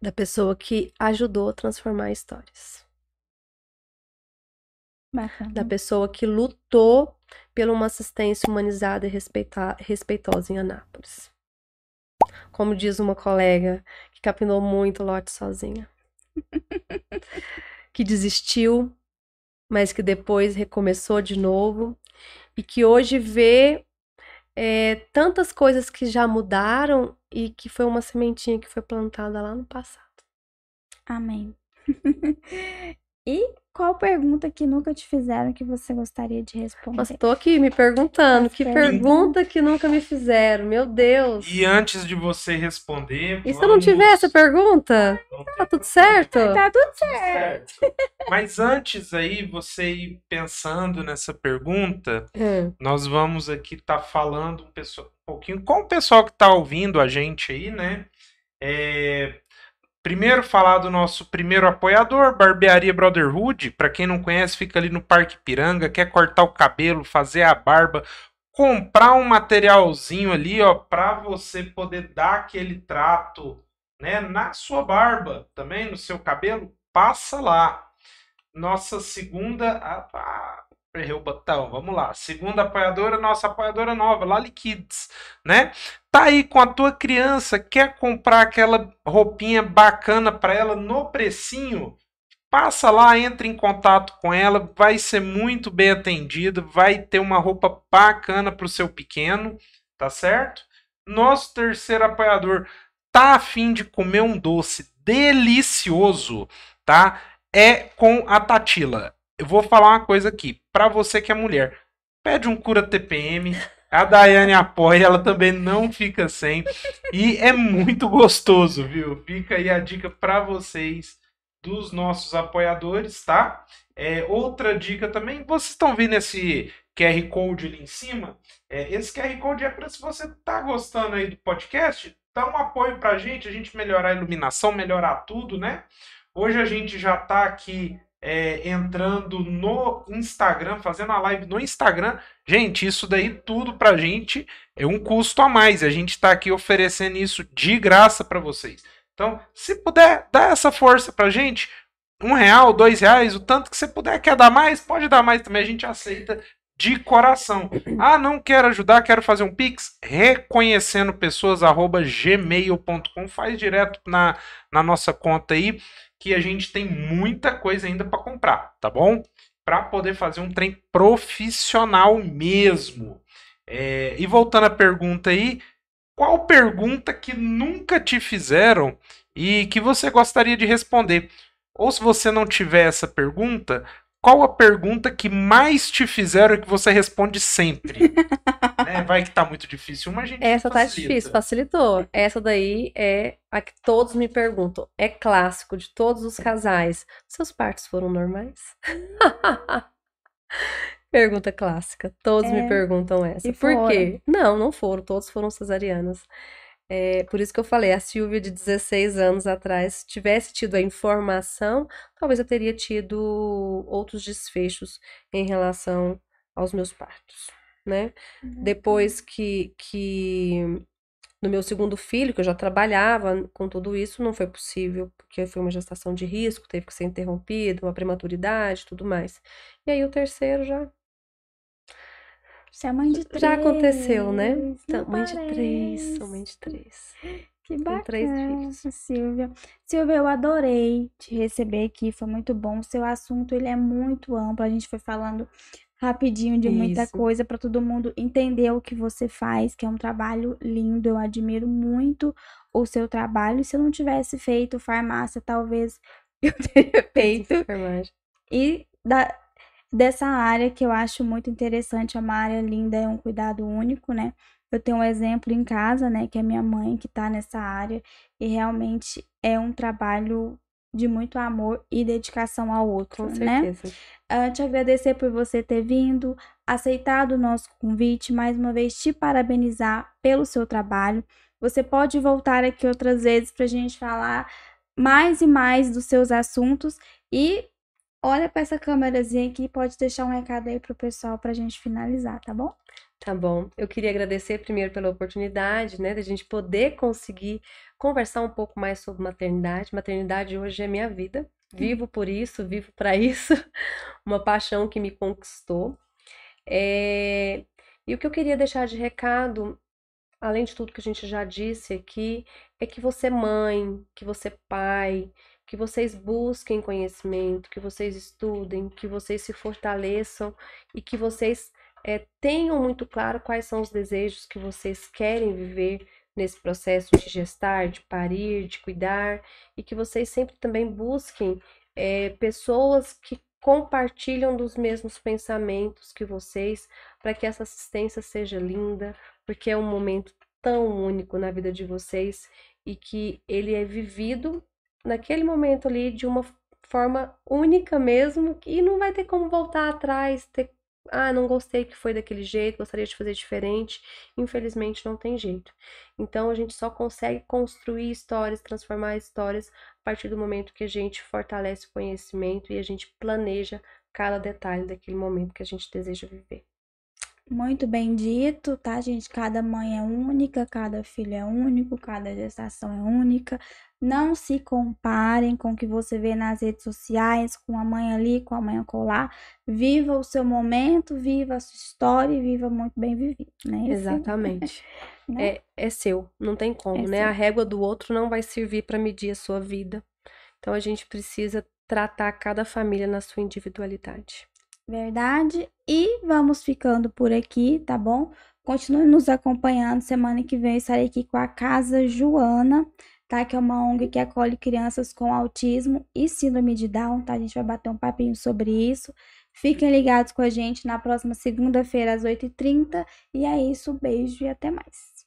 Da pessoa que ajudou a transformar histórias. Bacana. Da pessoa que lutou por uma assistência humanizada e respeitosa em Anápolis. Como diz uma colega que capinou muito o lote sozinha. <laughs> que desistiu, mas que depois recomeçou de novo e que hoje vê é, tantas coisas que já mudaram e que foi uma sementinha que foi plantada lá no passado. Amém. <laughs> e qual pergunta que nunca te fizeram que você gostaria de responder? Tô aqui me perguntando. que pergunta que nunca me fizeram, meu Deus. E antes de você responder. E vamos... se eu não tiver essa pergunta? Tá tudo certo? Tá tudo certo. Mas antes aí, você ir pensando nessa pergunta, hum. nós vamos aqui estar tá falando um, pessoal, um pouquinho com o pessoal que tá ouvindo a gente aí, né? É, Primeiro falar do nosso primeiro apoiador, Barbearia Brotherhood. Para quem não conhece, fica ali no Parque Piranga, quer cortar o cabelo, fazer a barba, comprar um materialzinho ali, ó, para você poder dar aquele trato, né, na sua barba, também no seu cabelo, passa lá. Nossa segunda, errei o botão, vamos lá. Segunda apoiadora, nossa apoiadora nova, Lali Kids, né? Tá aí com a tua criança, quer comprar aquela roupinha bacana para ela no precinho? Passa lá, entra em contato com ela, vai ser muito bem atendida, vai ter uma roupa bacana para o seu pequeno, tá certo? Nosso terceiro apoiador tá afim de comer um doce delicioso, tá? É com a Tatila eu vou falar uma coisa aqui. Para você que é mulher, pede um cura TPM. A Daiane apoia, ela também não fica sem. E é muito gostoso, viu? Fica aí a dica para vocês dos nossos apoiadores, tá? É, outra dica também, vocês estão vendo esse QR Code ali em cima? É, esse QR Code é para se você tá gostando aí do podcast, dá um apoio pra gente, a gente melhorar a iluminação, melhorar tudo, né? Hoje a gente já tá aqui é, entrando no Instagram, fazendo a live no Instagram. Gente, isso daí tudo pra gente é um custo a mais. A gente tá aqui oferecendo isso de graça para vocês. Então, se puder, dá essa força pra gente. Um real, dois reais, o tanto que você puder. Quer dar mais? Pode dar mais também. A gente aceita de coração. Ah, não quero ajudar, quero fazer um Pix? Reconhecendo pessoas, arroba gmail.com. Faz direto na, na nossa conta aí que a gente tem muita coisa ainda para comprar, tá bom? Para poder fazer um trem profissional mesmo. É, e voltando à pergunta aí, qual pergunta que nunca te fizeram e que você gostaria de responder? Ou se você não tiver essa pergunta, qual a pergunta que mais te fizeram e que você responde sempre? <laughs> é, vai que tá muito difícil. Uma gente Essa facilita. tá difícil, facilitou. Essa daí é a que todos me perguntam. É clássico de todos os casais. Seus partos foram normais? <laughs> Pergunta clássica. Todos é. me perguntam essa. E Por quê? Não, não foram. Todos foram cesarianas. É, por isso que eu falei, a Silvia de 16 anos atrás, tivesse tido a informação, talvez eu teria tido outros desfechos em relação aos meus partos, né? Uhum. Depois que, que no meu segundo filho, que eu já trabalhava com tudo isso, não foi possível, porque foi uma gestação de risco, teve que ser interrompida, uma prematuridade, tudo mais. E aí o terceiro já você é mãe de três. Já aconteceu, né? Então, mãe de três. Sou mãe de três. Que bacana, três filhos. Silvia. Silvia, eu adorei te receber aqui, foi muito bom. O seu assunto, ele é muito amplo. A gente foi falando rapidinho de muita Isso. coisa para todo mundo entender o que você faz, que é um trabalho lindo. Eu admiro muito o seu trabalho. E se eu não tivesse feito farmácia, talvez <laughs> eu teria feito. E da, dessa área que eu acho muito interessante, é uma área linda, é um cuidado único, né? Eu tenho um exemplo em casa, né, que é minha mãe que tá nessa área e realmente é um trabalho de muito amor e dedicação ao outro, Com né? certeza. né? Uh, te agradecer por você ter vindo, aceitado o nosso convite, mais uma vez te parabenizar pelo seu trabalho. Você pode voltar aqui outras vezes para a gente falar mais e mais dos seus assuntos e olha para essa câmerazinha aqui e pode deixar um recado aí pro pessoal pra gente finalizar, tá bom? Tá bom. Eu queria agradecer primeiro pela oportunidade, né, da gente poder conseguir conversar um pouco mais sobre maternidade. Maternidade hoje é minha vida. Vivo por isso, vivo para <laughs> isso. Uma paixão que me conquistou. É... E o que eu queria deixar de recado, além de tudo que a gente já disse aqui, é que você mãe, que você pai, que vocês busquem conhecimento, que vocês estudem, que vocês se fortaleçam e que vocês é, tenham muito claro quais são os desejos que vocês querem viver nesse processo de gestar, de parir, de cuidar e que vocês sempre também busquem é, pessoas que compartilham dos mesmos pensamentos que vocês para que essa assistência seja linda, porque é um momento tão único na vida de vocês e que ele é vivido naquele momento ali de uma forma única mesmo e não vai ter como voltar atrás, ter ah, não gostei que foi daquele jeito, gostaria de fazer diferente. Infelizmente não tem jeito. Então a gente só consegue construir histórias, transformar histórias a partir do momento que a gente fortalece o conhecimento e a gente planeja cada detalhe daquele momento que a gente deseja viver. Muito bem dito, tá, gente? Cada mãe é única, cada filho é único, cada gestação é única. Não se comparem com o que você vê nas redes sociais, com a mãe ali, com a mãe acolá. Viva o seu momento, viva a sua história e viva muito bem vivido, né? Exatamente. <laughs> né? É, é seu, não tem como, é né? Seu. A régua do outro não vai servir para medir a sua vida. Então a gente precisa tratar cada família na sua individualidade. Verdade. E vamos ficando por aqui, tá bom? Continue nos acompanhando. Semana que vem eu estarei aqui com a Casa Joana, tá? Que é uma ONG que acolhe crianças com autismo e síndrome de Down, tá? A gente vai bater um papinho sobre isso. Fiquem ligados com a gente na próxima segunda-feira às 8h30. E é isso, beijo e até mais.